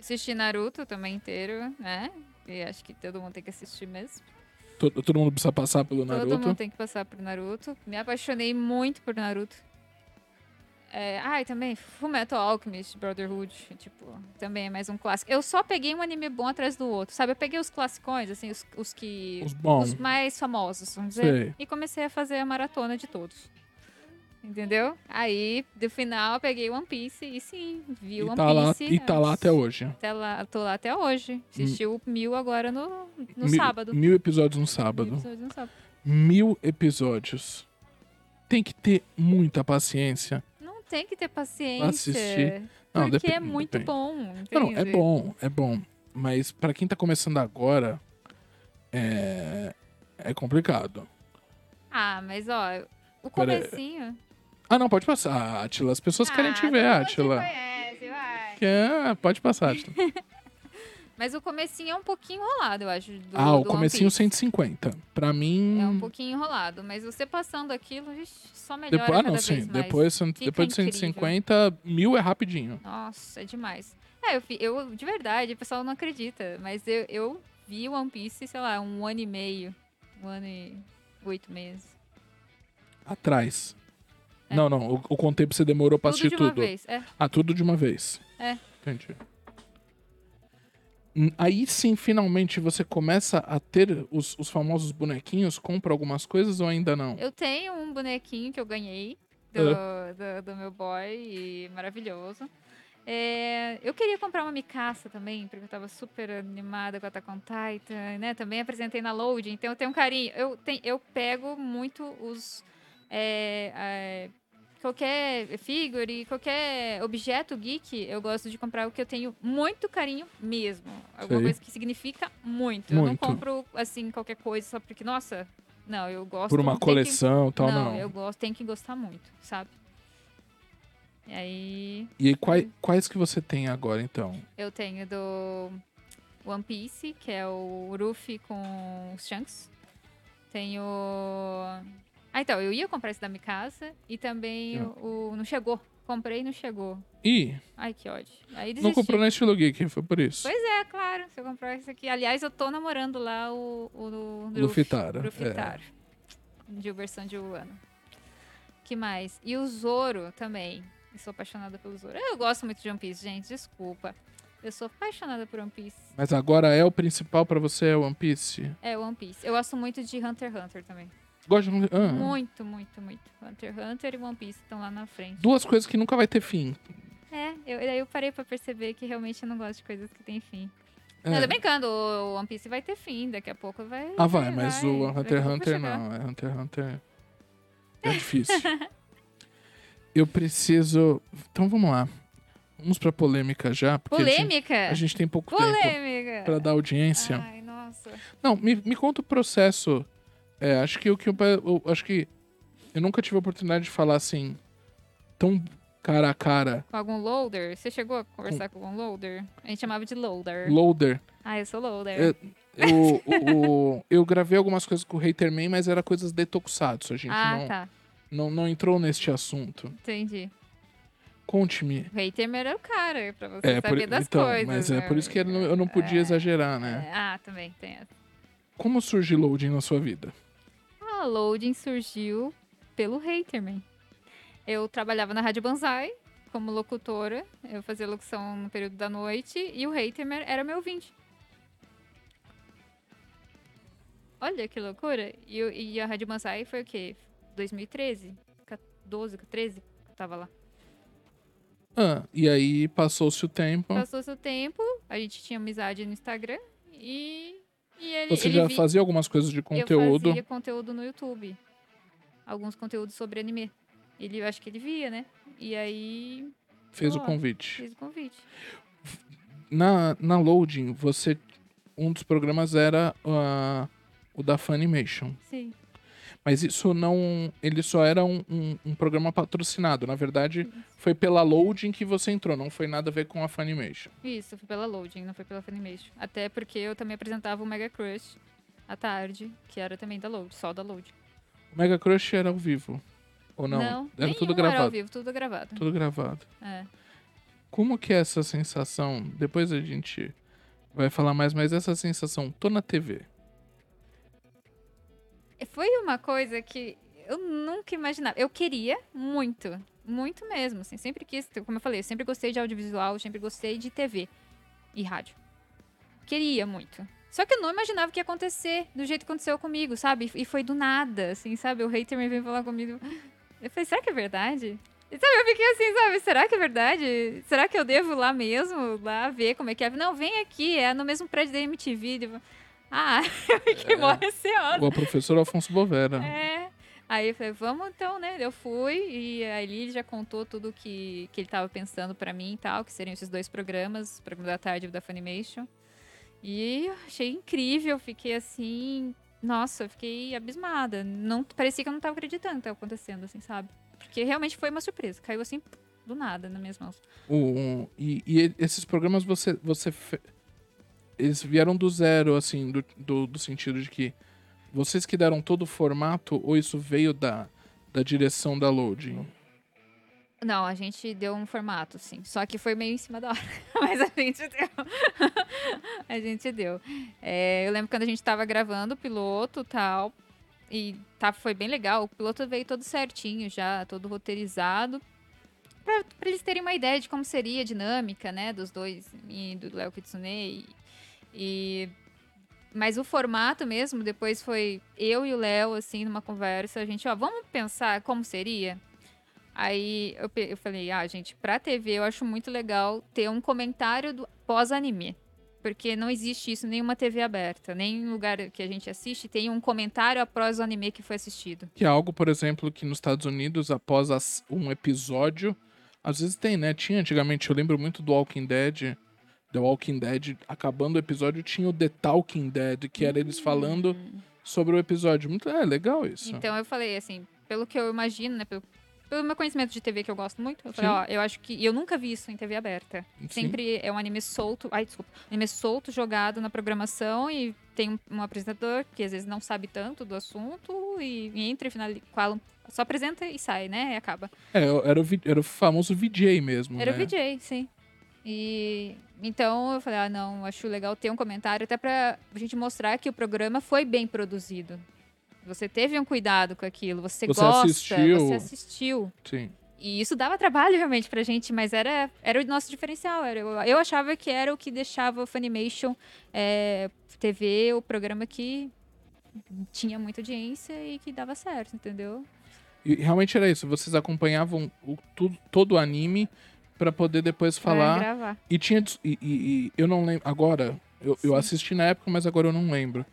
Speaker 2: Assisti Naruto também inteiro, né? E acho que todo mundo tem que assistir mesmo.
Speaker 1: Todo, todo mundo precisa passar pelo
Speaker 2: Todo
Speaker 1: Naruto.
Speaker 2: mundo tem que passar por Naruto. Me apaixonei muito por Naruto. É, ah, e também Fullmetal Alchemist, Brotherhood, tipo, também é mais um clássico. Eu só peguei um anime bom atrás do outro, sabe? Eu peguei os classicões, assim, os, os que...
Speaker 1: Os bons.
Speaker 2: Os mais famosos, vamos dizer.
Speaker 1: Sei.
Speaker 2: E comecei a fazer a maratona de todos. Entendeu? Aí, do final, eu peguei One Piece e sim, vi
Speaker 1: E
Speaker 2: One
Speaker 1: tá, lá,
Speaker 2: Piece.
Speaker 1: e tá lá até hoje.
Speaker 2: Até lá, tô lá até hoje. Assisti o mil agora no, no
Speaker 1: Mil-
Speaker 2: sábado.
Speaker 1: Mil episódios no
Speaker 2: Mil
Speaker 1: sábado.
Speaker 2: episódios no sábado.
Speaker 1: Mil episódios. Tem que ter muita paciência.
Speaker 2: Tem que ter paciência.
Speaker 1: Assistir. Não,
Speaker 2: porque é
Speaker 1: depende,
Speaker 2: muito
Speaker 1: depende.
Speaker 2: bom.
Speaker 1: Não, não, é bom, é bom. Mas pra quem tá começando agora, é, é complicado.
Speaker 2: Ah, mas ó, o
Speaker 1: Pera
Speaker 2: comecinho.
Speaker 1: Ah, não, pode passar, Atila. As pessoas querem
Speaker 2: ah,
Speaker 1: te ver, Atila.
Speaker 2: conhece, vai.
Speaker 1: Quer, pode passar, Atila.
Speaker 2: Mas o comecinho é um pouquinho enrolado, eu acho. do-
Speaker 1: ah, o
Speaker 2: do One
Speaker 1: comecinho
Speaker 2: Piece.
Speaker 1: 150. Pra mim...
Speaker 2: É um pouquinho enrolado, mas você passando aquilo, só melhora
Speaker 1: Depois, ah, não, sim. Depois,
Speaker 2: Fica
Speaker 1: depois de
Speaker 2: incrível.
Speaker 1: 150, mil é rapidinho.
Speaker 2: Nossa, é demais. É, eu, eu, de verdade, o pessoal não acredita, mas eu, eu vi One Piece, sei lá, um ano e meio, um ano e oito meses.
Speaker 1: Atrás.
Speaker 2: É.
Speaker 1: Não, não. O, o quanto tempo você demorou pra
Speaker 2: tudo
Speaker 1: assistir
Speaker 2: de uma
Speaker 1: tudo?
Speaker 2: vez, é.
Speaker 1: Ah, tudo de uma vez.
Speaker 2: É.
Speaker 1: Entendi. Hum, Aí sim, finalmente, você começa a ter os, os famosos bonequinhos, compra algumas coisas ou ainda não?
Speaker 2: Eu tenho um bonequinho que eu ganhei do, do, do meu boy, e maravilhoso. É, eu queria comprar uma Mikasa também, porque eu tava super animada com a Attack on Titan, né? Também apresentei na Load, então eu tenho um carinho. Eu, tenho, eu pego muito os... é, é, qualquer figure, qualquer objeto geek, eu gosto de comprar o que eu tenho muito carinho mesmo. Alguma
Speaker 1: Sei.
Speaker 2: coisa que significa muito. Eu não
Speaker 1: Muito.
Speaker 2: compro, assim, qualquer coisa só porque, nossa... Não, eu gosto...
Speaker 1: Por uma
Speaker 2: que-
Speaker 1: coleção e tal,
Speaker 2: não,
Speaker 1: não.
Speaker 2: eu gosto, tem que gostar muito, sabe? E aí,
Speaker 1: E aí, quais, quais que você tem agora, então?
Speaker 2: eu tenho do One Piece, que é o Ruffy com os Shanks. Tenho... Ah, então, eu ia comprar esse da Mikasa e também
Speaker 1: Não.
Speaker 2: o, o- Não chegou. Comprei e não chegou.
Speaker 1: Ih,
Speaker 2: Ai, que ódio. Aí
Speaker 1: não comprou na Estilo Geek, foi por isso.
Speaker 2: Pois é, claro. Se eu comprar esse aqui. Aliás, eu tô namorando lá o, o, o
Speaker 1: Lufitara,
Speaker 2: Lufitara. De versão de Wano. que mais? E o Zoro também. Eu sou apaixonada pelo Zoro. Eu gosto muito de One Piece, gente. Desculpa. Eu sou apaixonada por One Piece.
Speaker 1: Mas agora é o principal pra você, é One Piece?
Speaker 2: É, One Piece. Eu gosto muito de Hunter x Hunter também.
Speaker 1: Gosta de... Ah,
Speaker 2: Muito, muito, muito. Hunter x Hunter e One Piece estão lá na frente.
Speaker 1: Duas coisas que nunca vai ter fim.
Speaker 2: É, eu, daí eu parei pra perceber que realmente eu não gosto de coisas que têm fim.
Speaker 1: É.
Speaker 2: Não, tô brincando, o One Piece vai ter fim, daqui a pouco vai.
Speaker 1: Ah, vai, mas o
Speaker 2: daqui a
Speaker 1: Hunter x
Speaker 2: vai
Speaker 1: Hunter não. É Hunter x Hunter. É difícil. Eu preciso. Então vamos lá. Vamos pra polêmica já, porque a gente,
Speaker 2: Polêmica!
Speaker 1: a gente tem pouco tempo
Speaker 2: Polêmica!
Speaker 1: pra dar audiência.
Speaker 2: Ai, nossa.
Speaker 1: Não, me, me conta o processo. É, acho que o que eu, eu- acho que eu nunca tive a oportunidade de falar assim tão cara a cara.
Speaker 2: Com algum loader? Você chegou a conversar com algum loader? A gente chamava de loader.
Speaker 1: Loader.
Speaker 2: Ah, eu sou loader.
Speaker 1: É, Eu, o- o- eu gravei algumas coisas com o Haterman, mas era coisas de Tokusatsu. A gente
Speaker 2: ah,
Speaker 1: não,
Speaker 2: tá.
Speaker 1: não, não entrou neste assunto.
Speaker 2: Entendi.
Speaker 1: Conte-me.
Speaker 2: O hater era o cara, pra você
Speaker 1: É, por,
Speaker 2: saber das
Speaker 1: então,
Speaker 2: coisas.
Speaker 1: mas é
Speaker 2: né?
Speaker 1: por isso que eu não, eu não podia
Speaker 2: É,
Speaker 1: exagerar, né?
Speaker 2: é, Ah, também tem essa.
Speaker 1: Como surgiu loading na sua vida?
Speaker 2: A loading surgiu pelo Haterman. Eu trabalhava na Rádio Banzai como locutora. Eu fazia locução no período da noite e o Haterman era meu ouvinte. Olha que loucura. E, e a Rádio Banzai foi o quê? 2013? 12, 13? Eu tava lá.
Speaker 1: Ah, e aí passou-se o tempo.
Speaker 2: Passou-se o tempo, a gente tinha amizade no Instagram e ele,
Speaker 1: Você
Speaker 2: ele
Speaker 1: já
Speaker 2: vi-
Speaker 1: fazia algumas coisas de
Speaker 2: Eu
Speaker 1: conteúdo.
Speaker 2: fazia conteúdo no YouTube. Alguns conteúdos sobre anime. Ele, eu acho que ele via, né? E aí
Speaker 1: Fez o convite.
Speaker 2: fiz o convite.
Speaker 1: Na, na loading, você. Um dos programas era ah, o da Funimation.
Speaker 2: Sim.
Speaker 1: Mas isso não. Ele só era um, um, um programa patrocinado. Na verdade, foi pela loading que você entrou, não foi nada a ver com a Funimation.
Speaker 2: Isso, foi pela Loading, não foi pela Funimation. Até porque eu também apresentava o Mega Crush à tarde, que era também da Load, só da Load.
Speaker 1: O Mega Crush era ao vivo. Ou não? era tudo
Speaker 2: nenhum Era ao
Speaker 1: gravado.
Speaker 2: vivo, tudo gravado.
Speaker 1: Tudo gravado.
Speaker 2: É.
Speaker 1: Como que é essa sensação? Depois a gente vai falar mais, mas essa sensação, tô na TV.
Speaker 2: Foi uma coisa que eu nunca imaginava. Eu queria muito, muito mesmo, assim, sempre quis, como eu falei, eu sempre gostei de audiovisual, sempre gostei de TV e rádio. Queria muito. Só que eu não imaginava que ia acontecer do jeito que aconteceu comigo, sabe? E foi do nada, assim, sabe? O hater me veio falar comigo. Eu falei, será que é verdade? E sabe, eu fiquei assim, sabe? Será que é verdade? Será que eu devo lá mesmo, lá ver como é que é? Não, vem aqui, é no mesmo prédio da MTV. Ah, eu fiquei
Speaker 1: É.
Speaker 2: mó receosa.
Speaker 1: O professor Afonso Bovera.
Speaker 2: É. Aí eu falei, vamos então, né? Eu fui e ali ele já contou tudo que, que ele tava pensando pra mim e tal, que seriam esses dois programas, o programa da tarde e o da Funimation. E eu achei incrível, fiquei assim, nossa, eu fiquei abismada. Não, parecia que eu não tava acreditando que tava acontecendo, assim, sabe? Porque realmente foi uma surpresa, caiu assim do nada nas minhas mãos.
Speaker 1: O- e, e esses programas você, você fe- eles vieram do zero, assim, do, do, do sentido de que vocês que deram todo o formato ou isso veio da, da direção da Loading?
Speaker 2: Não, a gente deu um formato, sim. Só que foi meio em cima da hora. Mas a gente deu. a gente deu. É, eu lembro quando a gente tava gravando o piloto tal. E tá, foi bem legal. O piloto veio todo certinho já, todo roteirizado. Pra eles terem uma ideia de como seria a dinâmica, né? Dos dois, e do Léo Kitsune. E, e- Mas o formato mesmo, depois foi eu e o Léo, assim, numa conversa. A gente, ó, vamos pensar como seria? Aí eu, eu falei, ah, gente, pra TV eu acho muito legal ter um comentário do pós-anime. Porque não existe isso em nenhuma TV aberta. Nem em lugar que a gente assiste tem um comentário após o anime que foi assistido.
Speaker 1: Que é algo, por exemplo, que nos Estados Unidos, após as- um episódio, às vezes tem, né? Tinha antigamente, eu lembro muito do Walking Dead. The Walking Dead, acabando o episódio, tinha o The Talking Dead, que era eles falando sobre o episódio. Muito, é legal isso.
Speaker 2: Então eu falei assim, pelo que eu imagino, né? Pelo, pelo meu conhecimento de TV que eu gosto muito, eu falei,
Speaker 1: Sim.
Speaker 2: ó, eu acho que. Eu nunca vi isso em TV aberta.
Speaker 1: Sim.
Speaker 2: Sempre é um anime solto. Ai, desculpa. Anime solto, jogado na programação e tem um, apresentador que às vezes não sabe tanto do assunto e, e entra e final, fala, só apresenta e sai, né? E acaba.
Speaker 1: É, era o, era o famoso VJ mesmo,
Speaker 2: Era
Speaker 1: né?
Speaker 2: o VJ, sim. E então eu falei, ah, não, acho legal ter um comentário até pra gente mostrar que o programa foi bem produzido. Você teve um cuidado com aquilo, você,
Speaker 1: Você
Speaker 2: gosta,
Speaker 1: assistiu.
Speaker 2: você assistiu.
Speaker 1: Sim.
Speaker 2: E isso dava trabalho realmente pra gente, mas era, era o nosso diferencial. Era, eu, eu achava que era o que deixava o Funimation é, TV, o programa que tinha muita audiência e que dava certo, entendeu?
Speaker 1: E realmente era isso, vocês acompanhavam o, tudo, todo o anime pra poder depois
Speaker 2: Pra
Speaker 1: falar. E tinha. E, e- e eu não lembro. Agora, eu, eu assisti na época, mas agora eu não lembro.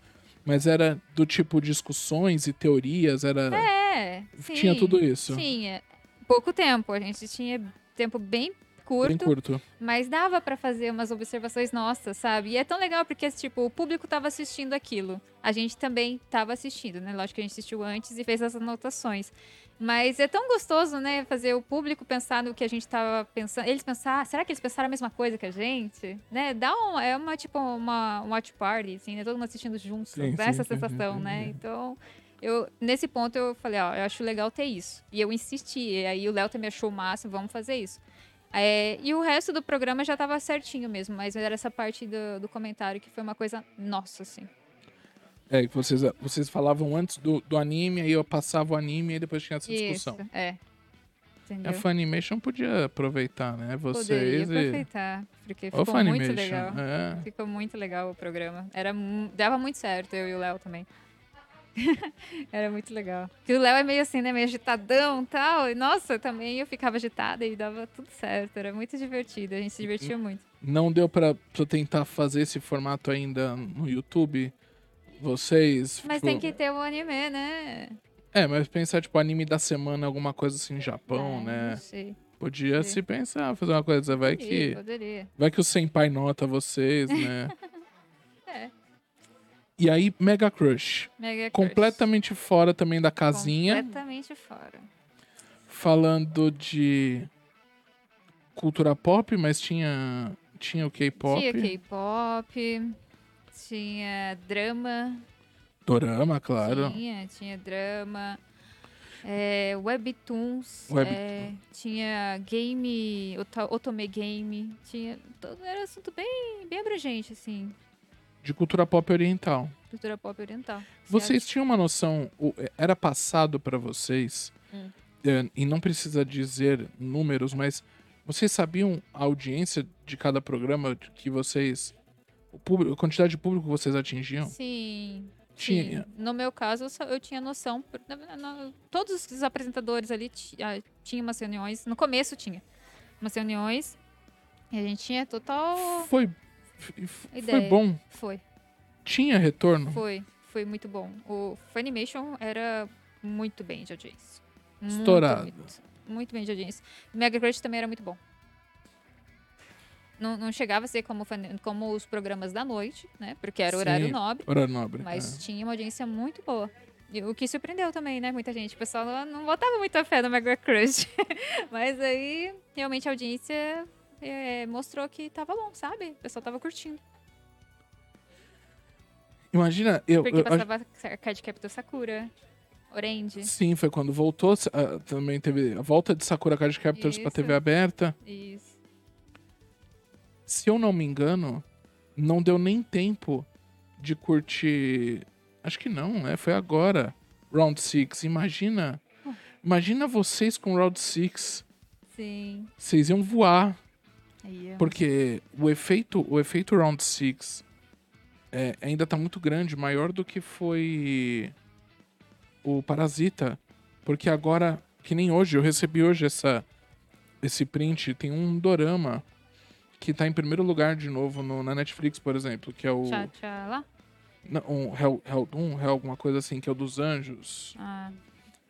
Speaker 1: Mas era do tipo discussões e teorias, era.
Speaker 2: É, sim.
Speaker 1: Tinha tudo isso.
Speaker 2: Tinha. Pouco tempo, a gente tinha tempo bem curto.
Speaker 1: Bem curto.
Speaker 2: Mas dava pra fazer umas observações nossas, sabe? E é tão legal porque, tipo, o público tava assistindo aquilo. A gente também tava assistindo, né? Lógico que a gente assistiu antes e fez as anotações. Mas é tão gostoso, né? Fazer o público pensar no que a gente tava pensando. Eles pensar, ah, será que eles pensaram a mesma coisa que a gente? Né? Dá um, é uma, tipo, uma um watch party, assim, né? Todo mundo assistindo junto.
Speaker 1: Sim,
Speaker 2: dá
Speaker 1: sim,
Speaker 2: essa
Speaker 1: sim,
Speaker 2: sensação, né? Então... Eu, nesse ponto eu falei, ó, eu acho legal ter isso. E eu insisti. E aí o Léo também achou o máximo, vamos fazer isso. É, e o resto do programa já tava certinho mesmo, mas era essa parte do, do comentário que foi uma coisa nossa, assim.
Speaker 1: É, que vocês, vocês falavam antes do, do anime, aí eu passava o anime e depois tinha essa discussão.
Speaker 2: Isso, é. Entendeu?
Speaker 1: A Funimation podia aproveitar, né?
Speaker 2: Poderia
Speaker 1: Vocês e.
Speaker 2: aproveitar, porque ficou muito legal.
Speaker 1: É.
Speaker 2: Ficou muito legal o programa. Era, dava muito certo, eu e o Léo também. Era muito legal. Porque o Léo é meio assim, né? Meio agitadão e tal. E, nossa, também eu ficava agitada e dava tudo certo. Era muito divertido. A gente se divertia muito.
Speaker 1: Não deu pra, pra tentar fazer esse formato ainda no YouTube? Vocês.
Speaker 2: Mas
Speaker 1: tipo,
Speaker 2: tem que ter o anime, né?
Speaker 1: É, mas pensar, tipo, anime da semana, alguma coisa assim, Japão,
Speaker 2: É,
Speaker 1: né?
Speaker 2: Sei.
Speaker 1: Podia se pensar, fazer uma coisa, vai
Speaker 2: Poderia,
Speaker 1: que.
Speaker 2: Poderia.
Speaker 1: Vai que o Senpai nota vocês, né?
Speaker 2: É.
Speaker 1: E aí, Mega Crush.
Speaker 2: Mega Crush.
Speaker 1: Completamente fora também da casinha.
Speaker 2: Completamente fora.
Speaker 1: Falando de cultura pop, mas tinha. Tinha o K-pop.
Speaker 2: Tinha K-pop, tinha drama.
Speaker 1: Dorama, claro.
Speaker 2: Tinha, tinha drama. É, webtoons,
Speaker 1: Web-
Speaker 2: é, tinha game, otome game, tinha, era assunto bem, bem abrangente, assim.
Speaker 1: de cultura pop oriental.
Speaker 2: Cultura pop oriental.
Speaker 1: Vocês tinham uma noção, o- era passado pra vocês,
Speaker 2: Hum.
Speaker 1: é, e não precisa dizer números, mas vocês sabiam a audiência de cada programa que vocês. O público, a quantidade de público que vocês atingiam?
Speaker 2: Sim.
Speaker 1: Tinha.
Speaker 2: Sim. No meu caso, eu só- eu tinha noção. Todos os apresentadores ali ah, tinham umas reuniões. No começo tinha umas reuniões. E a gente tinha total.
Speaker 1: Foi. f- Foi
Speaker 2: Ideia.
Speaker 1: bom.
Speaker 2: Foi,
Speaker 1: Tinha retorno?
Speaker 2: foi. Foi muito bom. O Funimation era muito bem de audiência. Muito,
Speaker 1: Estourado.
Speaker 2: Muito, muito bem de audiência. Mega Crush também era muito bom. Não, não chegava a ser como, como os programas da noite, né? Porque era horário
Speaker 1: Sim.
Speaker 2: nobre.
Speaker 1: Horário nobre.
Speaker 2: Mas
Speaker 1: é.
Speaker 2: tinha uma audiência muito boa. E o que surpreendeu também, né? Muita gente. O pessoal não, não botava muita fé no Mega Crush. Mas aí, realmente, a audiência é, mostrou que tava bom, sabe? O pessoal tava curtindo.
Speaker 1: Imagina, eu.
Speaker 2: Porque
Speaker 1: eu-
Speaker 2: passava Card Captor Sakura, Orange.
Speaker 1: Sim, foi quando voltou. ah, também teve a volta de Sakura Card Captors pra. TV aberta.
Speaker 2: Isso.
Speaker 1: Se eu não me engano, não deu nem tempo de curtir. Acho que não, né? Foi agora. Round 6. Imagina. Imagina vocês com Round 6.
Speaker 2: Sim.
Speaker 1: Vocês iam voar. Porque o efeito, o efeito Round 6 é, ainda tá muito grande, maior do que foi o Parasita. Porque agora, que nem hoje, eu recebi hoje essa, esse print, tem um dorama que tá em primeiro lugar de novo no- na Netflix, por exemplo, que é o.
Speaker 2: Tchá, tchá, lá?
Speaker 1: Não, um Hell, Hell, um Hell, alguma coisa assim, que é o dos anjos.
Speaker 2: Ah,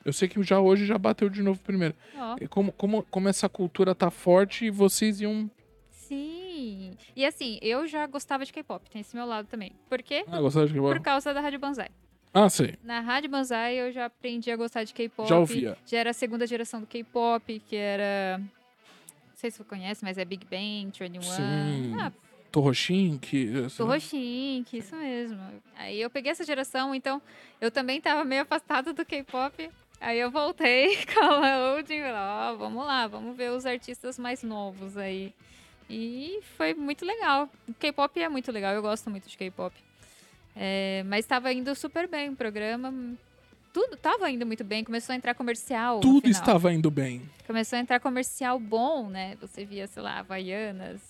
Speaker 1: Eu sei que já hoje já bateu de novo primeiro. E como, como, como essa cultura tá forte e vocês iam.
Speaker 2: Sim. E assim, eu já gostava de K-pop. Tem esse meu lado também. Por quê?
Speaker 1: Ah, gostaram de
Speaker 2: Por causa da Rádio Banzai.
Speaker 1: Ah, sei.
Speaker 2: Na Rádio Banzai eu já aprendi a gostar de K-pop.
Speaker 1: Já ouvia.
Speaker 2: Já era a segunda geração do K-pop, que era. Não sei se você conhece, mas é Big Bang, 21.
Speaker 1: Sim.
Speaker 2: Ah,
Speaker 1: Torroxin, que. assim,
Speaker 2: Torroxin, que isso mesmo. Aí eu peguei essa geração, então eu também tava meio afastada do K-pop. Aí eu voltei com a holding, ó, vamos lá, vamos ver os artistas mais novos aí. E foi muito legal. O K-pop é muito legal, eu gosto muito de K-pop. É, mas estava indo super bem o programa. Tudo tava indo muito bem, começou a entrar comercial.
Speaker 1: Tudo estava indo bem.
Speaker 2: Começou a entrar comercial bom, né? Você via, sei lá, Havaianas,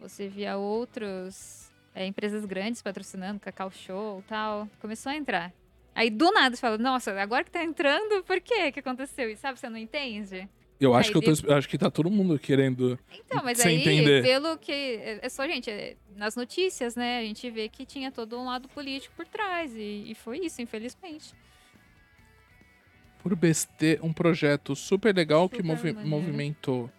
Speaker 2: você via outros é, empresas grandes patrocinando, Cacau Show e tal. Começou a entrar. Aí do nada você fala, nossa, agora que tá entrando, por quê que aconteceu? E sabe, você não entende?
Speaker 1: Eu acho
Speaker 2: Aí
Speaker 1: que eu tô, acho que tá todo mundo querendo.
Speaker 2: Então, mas aí,
Speaker 1: entender.
Speaker 2: pelo que. É é só, gente, é, nas notícias, né, a gente vê que tinha todo um lado político por trás. E, e foi isso, infelizmente.
Speaker 1: Por besteira, um projeto super legal que
Speaker 2: Super
Speaker 1: movi-
Speaker 2: maneiro.
Speaker 1: movimentou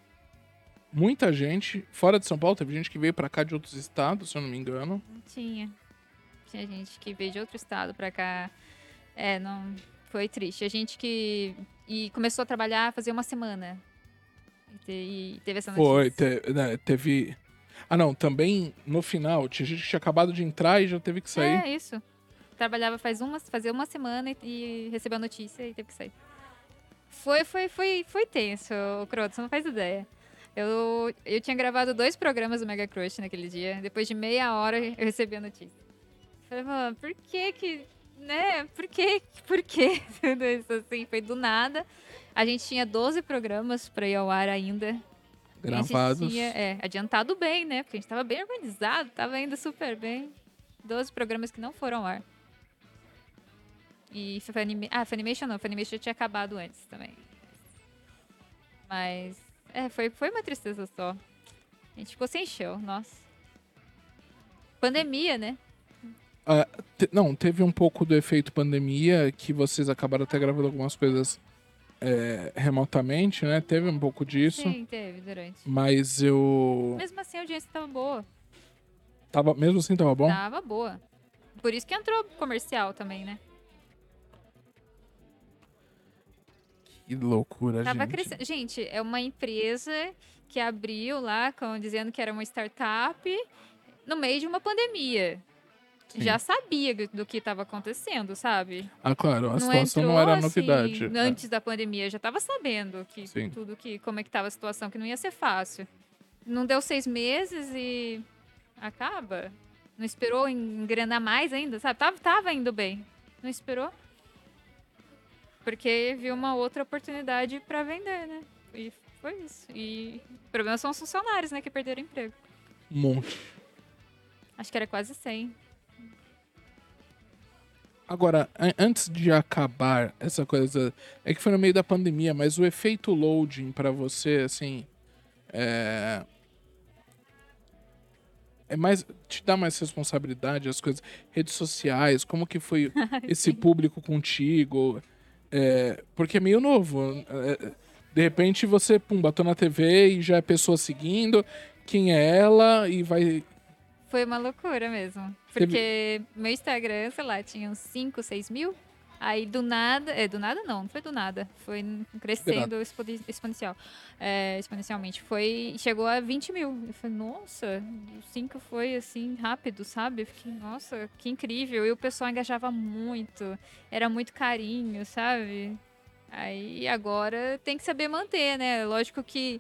Speaker 1: muita gente. Fora de São Paulo, teve gente que veio pra cá de outros estados, se eu não me engano.
Speaker 2: Tinha. Tinha gente que veio de outro estado pra cá. É, não. Foi triste. A gente que. E começou a trabalhar fazer uma semana. E, e teve essa notícia.
Speaker 1: Foi, te- né, teve. Ah, não, também no final, tinha gente que tinha acabado de entrar e já teve que sair.
Speaker 2: É, isso. Trabalhava faz uma, fazia uma semana e, e recebeu a notícia e teve que sair. Foi, foi, foi, foi tenso, o Croto, você não faz ideia. Eu, eu tinha gravado dois programas do Mega Crush naquele dia. Depois de meia hora, eu recebi a notícia. Falei, mano, por que que... Né? Por que? Por que tudo isso assim? Foi do nada. A gente tinha 12 programas pra ir ao ar ainda.
Speaker 1: Gravados.
Speaker 2: tinha, é, adiantado bem, né? Porque a gente tava bem organizado, tava indo super bem. 12 programas que não foram ao ar. E Funima... Ah, Funimation não, Funimation tinha acabado antes também. Mas, é, foi, foi uma tristeza só. A gente ficou sem show, nossa. Pandemia, né?
Speaker 1: Ah, te- não, teve um pouco do efeito pandemia, que vocês acabaram até gravando algumas coisas é, remotamente, né? Teve um pouco disso.
Speaker 2: Sim, teve durante.
Speaker 1: Mas eu.
Speaker 2: Mesmo assim, a audiência tava boa.
Speaker 1: Tava, mesmo assim, tava bom?
Speaker 2: Tava boa. Por isso que entrou comercial também, né?
Speaker 1: Que loucura,
Speaker 2: Tava
Speaker 1: gente.
Speaker 2: crescendo. Gente, é uma empresa que abriu lá, com, dizendo que era uma startup, no meio de uma pandemia.
Speaker 1: Sim.
Speaker 2: Já sabia do- que estava acontecendo, sabe?
Speaker 1: Ah, claro, a situação
Speaker 2: entrou,
Speaker 1: não era
Speaker 2: assim,
Speaker 1: novidade. É.
Speaker 2: Antes da pandemia, já estava sabendo que
Speaker 1: Sim.
Speaker 2: tudo que como é que estava a situação, que não ia ser fácil. Não deu seis meses e acaba. Não esperou engrenar mais ainda, sabe? Tava, tava indo bem. Não esperou. Porque viu uma outra oportunidade para vender, né? E foi isso. E o problema são os funcionários, né? Que perderam o emprego.
Speaker 1: Um monte.
Speaker 2: Acho que era quase 100.
Speaker 1: Agora, an- antes de acabar essa coisa, é que foi no meio da pandemia, mas o efeito loading pra você, assim, é é mais te dá mais responsabilidade as coisas, redes sociais, como que foi esse público contigo? É, porque é meio novo. é, de repente você, pum, bateu na TV e já é pessoa seguindo, quem é ela e vai
Speaker 2: Foi uma loucura mesmo.
Speaker 1: Teve-
Speaker 2: Porque meu Instagram, sei lá, tinha uns 5, 6 mil. Aí do nada. É, do nada não, não foi do nada. Foi crescendo expo- exponencial. É, exponencialmente. Foi. Chegou a 20 mil. Eu falei, nossa, o 5 foi assim, rápido, sabe? Eu fiquei, nossa, que incrível. E o pessoal engajava muito. Era muito carinho, sabe? Aí agora tem que saber manter, né? Lógico que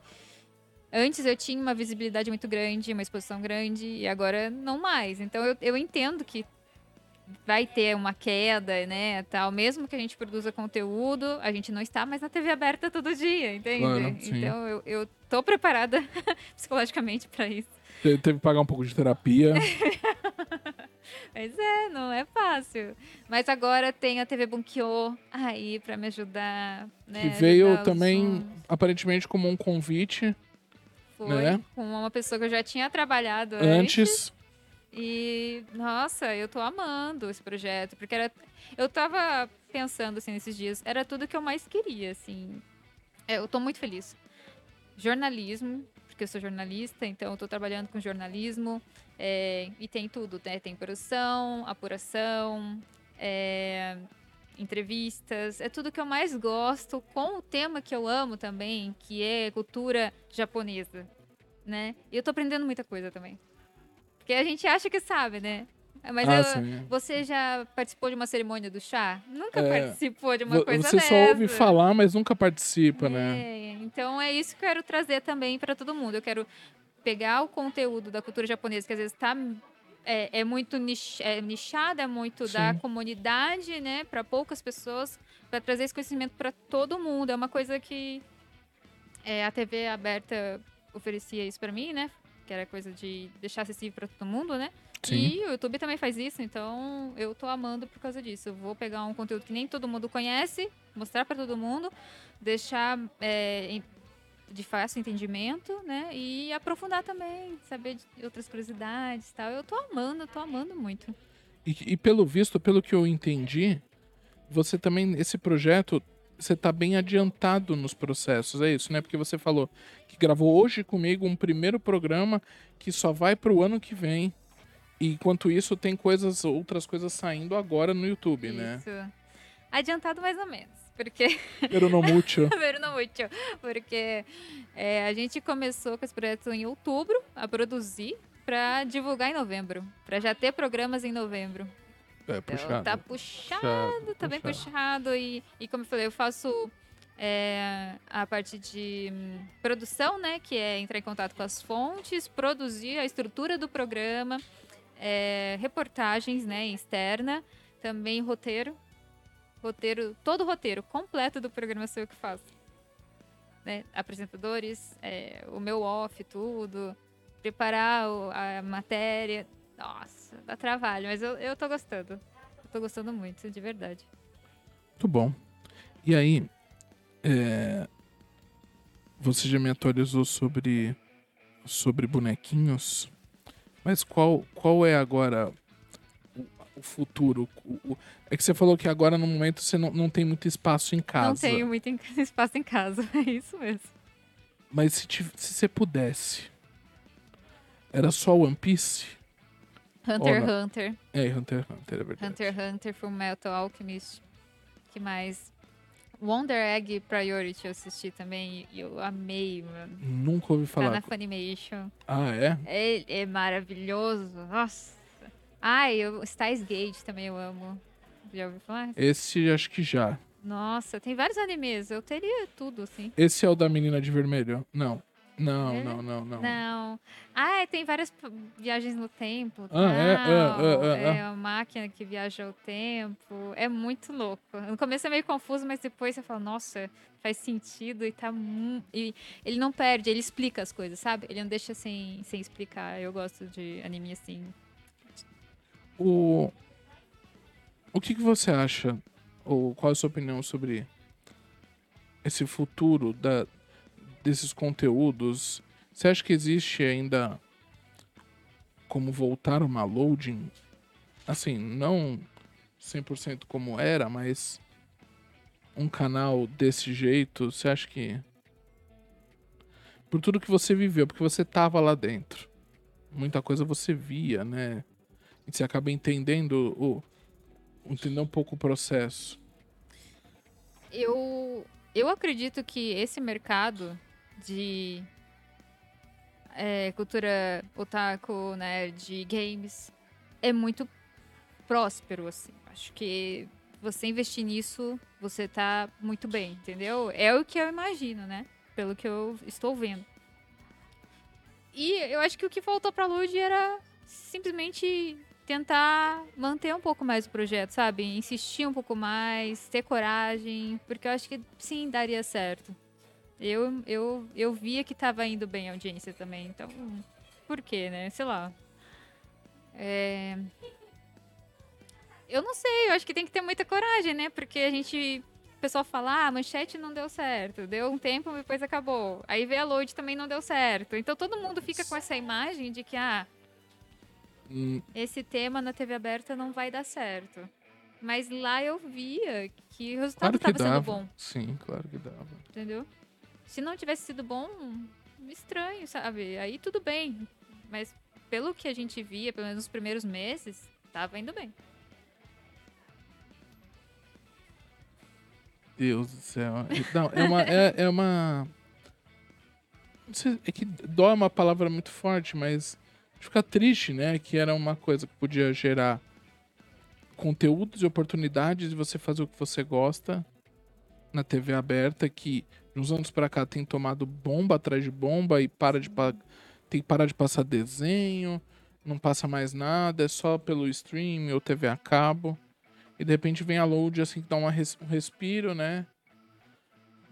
Speaker 2: Antes eu tinha uma visibilidade muito grande, uma exposição grande, e agora não mais. Então eu, eu entendo que vai ter uma queda, né, tal. Mesmo que a gente produza conteúdo, a gente não está mais na TV aberta todo dia, entende?
Speaker 1: Claro,
Speaker 2: então eu, eu tô preparada psicologicamente para isso.
Speaker 1: te- teve que pagar um pouco de terapia.
Speaker 2: Mas é, não é fácil. Mas agora tem a TV Bunkyo aí para me ajudar, né?
Speaker 1: que veio
Speaker 2: ajudar
Speaker 1: também aparentemente como um convite
Speaker 2: Foi
Speaker 1: né?
Speaker 2: com uma pessoa que eu já tinha trabalhado
Speaker 1: antes.
Speaker 2: E, nossa, eu tô amando esse projeto, porque era. Eu tava pensando, assim, nesses dias, era tudo que eu mais queria, assim. É, Eu tô muito feliz. Jornalismo, porque eu sou jornalista, então eu tô trabalhando com jornalismo, é, e tem tudo, né? Tem produção, apuração, é, entrevistas, é tudo que eu mais gosto, com o tema que eu amo também, que é cultura japonesa, né? E eu tô aprendendo muita coisa também. Porque a gente acha que sabe, né? Mas
Speaker 1: ah,
Speaker 2: eu- você já participou de uma cerimônia do chá? Nunca
Speaker 1: É,
Speaker 2: participou de uma coisa
Speaker 1: Você
Speaker 2: dessa.
Speaker 1: só ouve falar, mas nunca participa, né?
Speaker 2: É, então é isso que eu quero trazer também para todo mundo. Eu quero pegar o conteúdo da cultura japonesa, que às vezes está é, é muito nich, é nichado, é muito da
Speaker 1: Sim.
Speaker 2: comunidade, né, para poucas pessoas, para trazer esse conhecimento para todo mundo. É uma coisa que é, a TV aberta oferecia isso para mim, né? Que era coisa de deixar acessível para todo mundo, né?
Speaker 1: Sim.
Speaker 2: E o YouTube também faz isso, então eu tô amando por causa disso. Eu vou pegar um conteúdo que nem todo mundo conhece, mostrar para todo mundo, deixar é, de fácil entendimento, né? E aprofundar também, saber de outras curiosidades e tal. Eu tô amando, tô amando muito.
Speaker 1: E, e pelo visto, pelo que eu entendi, você também, esse projeto, você tá bem adiantado nos processos, é isso, né? Porque você falou que gravou hoje comigo um primeiro programa que só vai pro ano que vem. E enquanto isso, tem coisas, outras coisas saindo agora no YouTube, né?
Speaker 2: Isso. Adiantado mais ou menos. Porque
Speaker 1: Pero no mucho.
Speaker 2: Pero não muito. Porque é, a gente começou com esse projeto em outubro a produzir para divulgar em novembro. Para já ter programas em novembro.
Speaker 1: É,
Speaker 2: Então,
Speaker 1: puxado.
Speaker 2: tá puxado,
Speaker 1: Puxado,
Speaker 2: tá bem
Speaker 1: puxado.
Speaker 2: puxado. E, e como eu falei, eu faço é, a parte de hum, produção, né? Que é entrar em contato com as fontes, produzir a estrutura do programa, é, reportagens, né? Externa, também roteiro. Roteiro, todo o roteiro completo do programa sou eu que faço. Né? Apresentadores, é, o meu off, tudo. Preparar a matéria. Nossa, dá trabalho, mas eu, eu tô gostando. Eu tô gostando muito, de verdade.
Speaker 1: Muito bom. E aí, é, você já me atualizou sobre, sobre bonequinhos, mas qual, qual é agora o, o futuro? O- o- é que você falou que agora no momento você não, não tem muito espaço em casa.
Speaker 2: Não tenho muito em- espaço em casa, é isso mesmo.
Speaker 1: Mas se, tiv- se você pudesse, era só One Piece?
Speaker 2: Hunter x. Hunter.
Speaker 1: É, Hunter x Hunter, é verdade.
Speaker 2: Hunter x Hunter, Full Metal Alchemist. que mais? Wonder Egg Priority eu assisti também e eu amei, mano.
Speaker 1: Nunca ouvi
Speaker 2: Tá
Speaker 1: falar.
Speaker 2: na Funimation.
Speaker 1: Ah, é?
Speaker 2: É, é maravilhoso. Nossa. Ai, o Styles Gate também eu amo. Já ouviu falar?
Speaker 1: Esse acho que já.
Speaker 2: Nossa, tem vários animes. Eu teria tudo, assim.
Speaker 1: Esse é o da menina de vermelho? Não. Não,
Speaker 2: É?
Speaker 1: não, não, não.
Speaker 2: Não. Ah, é, tem várias viagens no tempo.
Speaker 1: Ah, é? Ah, ah, ah,
Speaker 2: É uma máquina que viaja o tempo. É muito louco. No começo é meio confuso, mas depois você fala, nossa, faz sentido e tá E ele não perde, ele explica as coisas, sabe? Ele não deixa sem, sem explicar. Eu gosto de anime assim.
Speaker 1: O, o que, que você acha, ou qual é a sua opinião sobre esse futuro da, desses conteúdos? Você acha que existe ainda como voltar uma loading? Assim, não 100% como era, mas um canal desse jeito, você acha que... Por tudo que você viveu, porque você tava lá dentro. Muita coisa você via, né? E você acaba entendendo o. Entender um pouco o processo.
Speaker 2: Eu, eu acredito que esse mercado de é, cultura otaku, né, de games, é muito próspero, assim. Acho que você investir nisso, você tá muito bem, entendeu? É o que eu imagino, né? Pelo que eu estou vendo. E eu acho que o que faltou pra Lud era simplesmente tentar manter um pouco mais o projeto, sabe? Insistir um pouco mais, ter coragem, porque eu acho que sim, daria certo. Eu, eu, eu via que tava indo bem a audiência também, então por quê, né? Sei lá. É... Eu não sei, eu acho que tem que ter muita coragem, né? Porque a gente. O pessoal fala, ah, a manchete não deu certo, deu um tempo e depois acabou. Aí vê a load também não deu certo. Então todo mundo fica com essa imagem de que, ah,
Speaker 1: Hum,
Speaker 2: esse tema na TV aberta não vai dar certo. Mas lá eu via que o resultado
Speaker 1: claro
Speaker 2: estava sendo bom,
Speaker 1: Sim, claro que dava.
Speaker 2: entendeu? Se não tivesse sido bom, estranho, sabe? Aí tudo bem. Mas pelo que a gente via, pelo menos nos primeiros meses, tava indo bem.
Speaker 1: Deus do céu. Não, é uma. É, é uma. Sei, é que dó é uma palavra muito forte, mas fica triste, né? Que era uma coisa que podia gerar conteúdos e oportunidades de você fazer o que você gosta na TV aberta, que uns anos pra cá tem tomado bomba atrás de bomba e para de pa- tem que parar de passar desenho, não passa mais nada, é só pelo stream ou TV a cabo. E de repente vem a load assim que dá uma res- um respiro, né?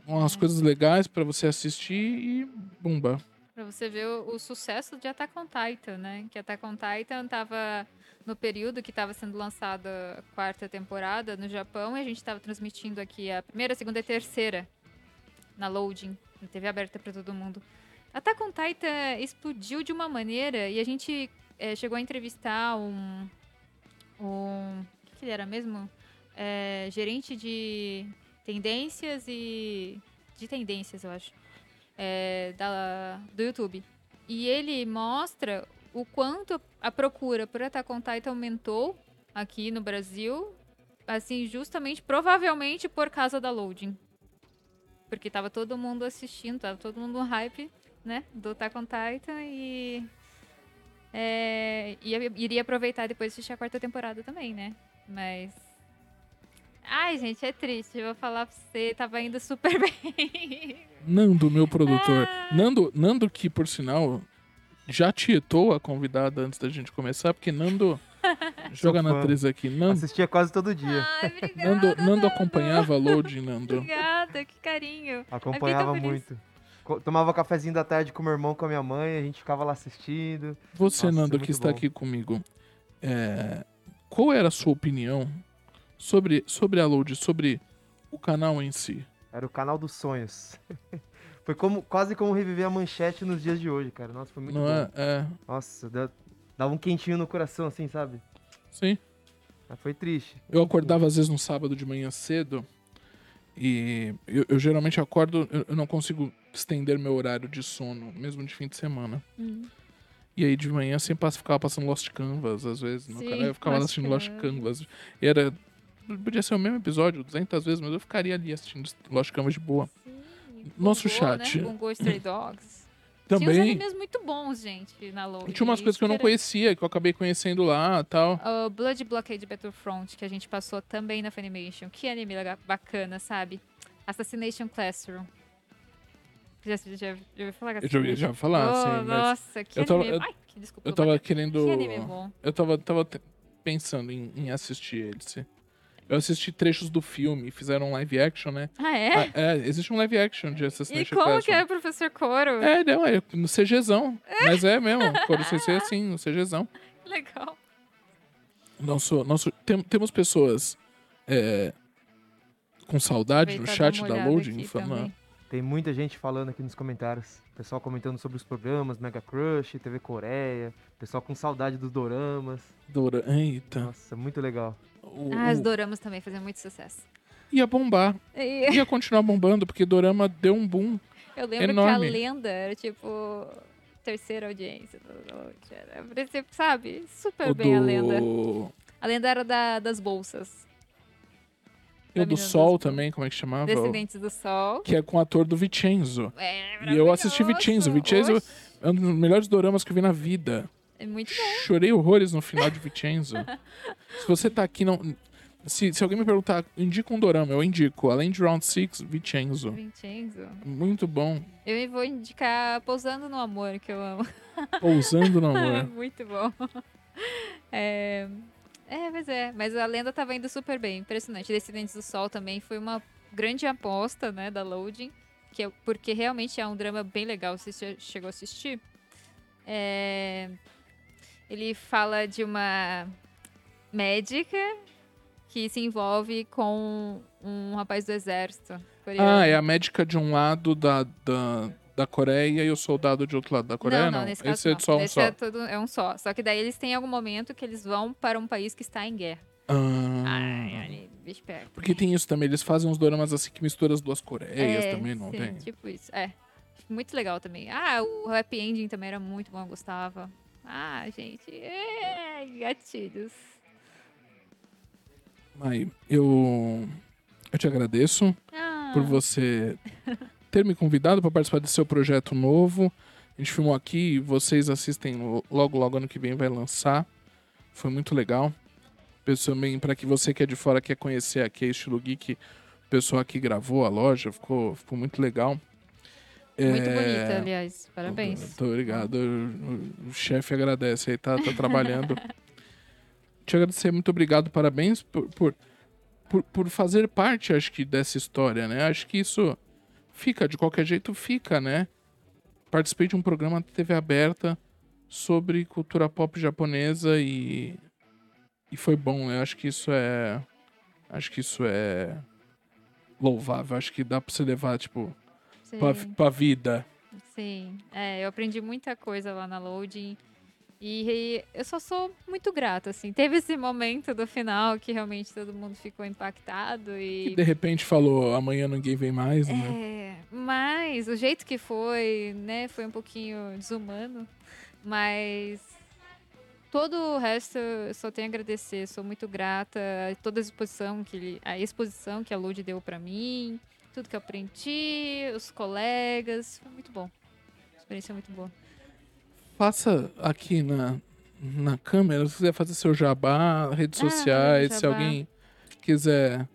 Speaker 1: Umas coisas legais pra você assistir e bumba.
Speaker 2: Pra você ver o, o sucesso de Attack on Titan, né? Que Attack on Titan tava no período que estava sendo lançada a quarta temporada no Japão e a gente estava transmitindo aqui a primeira, segunda e terceira na loading, na TV aberta para todo mundo. Attack on Titan explodiu de uma maneira e a gente eh, chegou a entrevistar um. um o que, que ele era mesmo? Eh, gerente de tendências e. de tendências, eu acho é, da, do YouTube. E ele mostra o quanto a procura por Attack on Titan aumentou aqui no Brasil, assim, justamente, provavelmente por causa da loading. Porque tava todo mundo assistindo, tava todo mundo no hype, né, do Attack on Titan e... É, ia- iria aproveitar depois de assistir a quarta temporada também, né? Mas... Ai, gente, é triste. Eu vou falar pra você, tava indo super bem.
Speaker 1: Nando, meu produtor.
Speaker 2: Ah.
Speaker 1: Nando, Nando que, por sinal, já tietou a convidada antes da gente começar, porque Nando joga na
Speaker 3: fã.
Speaker 1: atriz aqui. Nando,
Speaker 3: Assistia quase todo dia.
Speaker 2: Ai, obrigada.
Speaker 1: Nando, Nando acompanhava a load, Nando.
Speaker 2: Obrigada, que carinho.
Speaker 3: Acompanhava
Speaker 2: feliz.
Speaker 3: muito. Co- Tomava cafezinho da tarde com meu irmão, com a minha mãe, a gente ficava lá assistindo.
Speaker 1: Você,
Speaker 3: Nossa,
Speaker 1: Nando,
Speaker 3: muito
Speaker 1: que está
Speaker 3: bom.
Speaker 1: aqui comigo, é, qual era a sua opinião sobre, sobre a load, sobre o canal em si?
Speaker 3: Era o canal dos sonhos. Foi como, quase como reviver a manchete nos dias de hoje, cara. Nossa, foi muito
Speaker 1: Não
Speaker 3: bom.
Speaker 1: é? É,
Speaker 3: Nossa, dá- dava um quentinho no coração, assim, sabe?
Speaker 1: sim.
Speaker 3: Mas foi triste.
Speaker 1: Eu acordava às vezes no sábado de manhã cedo e eu, eu geralmente acordo, eu, eu não consigo estender meu horário de sono, mesmo de fim de semana.
Speaker 2: Hum.
Speaker 1: E aí de manhã sempre ficava passando Lost Canvas, às vezes,
Speaker 2: Sim,
Speaker 1: canal. Eu ficava
Speaker 2: Lost
Speaker 1: assistindo Lost
Speaker 2: Canvas.
Speaker 1: E era. Podia ser o mesmo episódio 200 vezes, mas eu ficaria ali assistindo Lost Canvas de boa. Nosso
Speaker 2: Gungo,
Speaker 1: chat.
Speaker 2: Né? Gungo Stray Dogs. Tinha uns
Speaker 1: Também.
Speaker 2: animes muito bons, gente, na load.
Speaker 1: Tinha umas coisas que eu não conhecia, que eu acabei conhecendo lá e tal.
Speaker 2: O Blood Blockade Battlefront, que a gente passou também na Funimation. Que anime bacana, sabe? Assassination Classroom. Já, já, já ouviu falar?
Speaker 1: Eu já ouvi já falar,
Speaker 2: Oh,
Speaker 1: sim,
Speaker 2: Nossa, que
Speaker 1: eu tava-
Speaker 2: anime...
Speaker 1: eu-
Speaker 2: Ai, que desculpa.
Speaker 1: eu tava querendo.
Speaker 2: Que anime bom.
Speaker 1: Eu tava, tava pensando em, em assistir esse. Eu assisti trechos do filme, fizeram um live action, né?
Speaker 2: Ah, é?
Speaker 1: Ah, é, existe um live action de
Speaker 2: e
Speaker 1: Assassination
Speaker 2: como que
Speaker 1: Classroom.
Speaker 2: é o Professor Coro?
Speaker 1: É, não, é no CGzão. Mas é mesmo, Coro CC é assim, no CGzão.
Speaker 2: Legal.
Speaker 1: Nosso, nosso, tem- temos pessoas é, com saudade no
Speaker 2: Aproveitar e
Speaker 1: chat da Loading, falando.
Speaker 3: Tem muita gente falando aqui nos comentários. Pessoal comentando sobre os programas, Mega Crush, TV Coreia. Pessoal com saudade dos doramas.
Speaker 1: Dora, eita.
Speaker 3: Nossa, muito legal.
Speaker 1: O-
Speaker 2: Ah, os doramas também faziam muito sucesso.
Speaker 1: ia bombar,
Speaker 2: E
Speaker 1: ia continuar bombando, porque Dorama deu um boom.
Speaker 2: eu lembro
Speaker 1: Enorme.
Speaker 2: que a lenda era tipo terceira audiência. do. Era, sabe? Super
Speaker 1: O
Speaker 2: bem a lenda.
Speaker 1: do,
Speaker 2: A lenda era da, das bolsas.
Speaker 1: E o do Sol também, como é que chamava?
Speaker 2: Descendentes do Sol.
Speaker 1: Que é com o ator do Vincenzo.
Speaker 2: É
Speaker 1: E eu assisti
Speaker 2: maravilhoso.
Speaker 1: Vincenzo. Vincenzo
Speaker 2: Oxe,
Speaker 1: é um dos melhores doramas que eu vi na vida.
Speaker 2: É muito bom.
Speaker 1: Chorei horrores no final de Vincenzo. se você tá aqui, não. Se, se alguém me perguntar, indica um dorama, eu indico. Além de Round Six, Vincenzo.
Speaker 2: Vincenzo.
Speaker 1: Muito bom.
Speaker 2: Eu vou indicar Pousando no Amor, que eu amo.
Speaker 1: Pousando no
Speaker 2: É
Speaker 1: amor.
Speaker 2: muito bom. É... é, mas é. Mas a lenda tava indo super bem. Impressionante. Descendentes do Sol também foi uma grande aposta, né, da Loading. Que é, porque realmente é um drama bem legal. Você che- chegou a assistir? É, Ele fala de uma médica que se envolve com um rapaz do exército. coreano.
Speaker 1: Ah, é a médica de um lado da, da, da Coreia e o soldado de outro lado da Coreia?
Speaker 2: não, não, nesse caso
Speaker 1: Esse é
Speaker 2: não.
Speaker 1: só um
Speaker 2: Esse
Speaker 1: só.
Speaker 2: É, tudo, é um só. Só que daí eles têm algum momento que eles vão para um país que está em guerra.
Speaker 1: Ah,
Speaker 2: Ai, ai, bicho pega.
Speaker 1: porque tem isso também, eles fazem uns doramas assim que misturam as duas Coreias
Speaker 2: É,
Speaker 1: também, não
Speaker 2: sim,
Speaker 1: tem?
Speaker 2: Tipo isso, é. Muito legal também. Ah, o Happy Ending também era muito bom, eu gostava. Ah, gente, é, gatilhos.
Speaker 1: Mai, eu, eu te agradeço
Speaker 2: Ah,
Speaker 1: por você ter me convidado para participar desse seu projeto novo. A gente filmou aqui, vocês assistem lo- logo, logo ano que vem vai lançar. Foi muito legal. Também para que você que é de fora quer conhecer aqui a Estilo Geek, o pessoal aqui gravou a loja, ficou, ficou muito legal.
Speaker 2: Muito
Speaker 1: É,
Speaker 2: bonita, aliás. Parabéns.
Speaker 1: Muito obrigado. O, o chefe agradece aí, tá, tá trabalhando. Te agradecer, muito obrigado, parabéns por, por, por, por fazer parte, acho que, dessa história, né? Acho que isso fica, de qualquer jeito, fica, né? Participei de um programa de TV aberta sobre cultura pop japonesa e, e foi bom, né? Acho que isso é. Acho que isso é louvável. Acho que dá pra você levar, tipo,
Speaker 2: Sim.
Speaker 1: pra vida.
Speaker 2: Sim, é, eu aprendi muita coisa lá na Loading. E eu só sou muito grata, assim. Teve esse momento do final que realmente todo mundo ficou impactado
Speaker 1: E de repente falou, amanhã ninguém vem mais, né?
Speaker 2: É, mas o jeito que foi, né, foi um pouquinho desumano. Mas todo o resto eu só tenho a agradecer. Sou muito grata a toda a exposição que ele- a exposição que a Load deu pra mim, tudo que eu aprendi, os colegas, foi muito bom. Experiência muito boa.
Speaker 1: Faça aqui na, na câmera, se quiser fazer seu jabá, redes
Speaker 2: Ah,
Speaker 1: sociais, se
Speaker 2: jabá.
Speaker 1: alguém quiser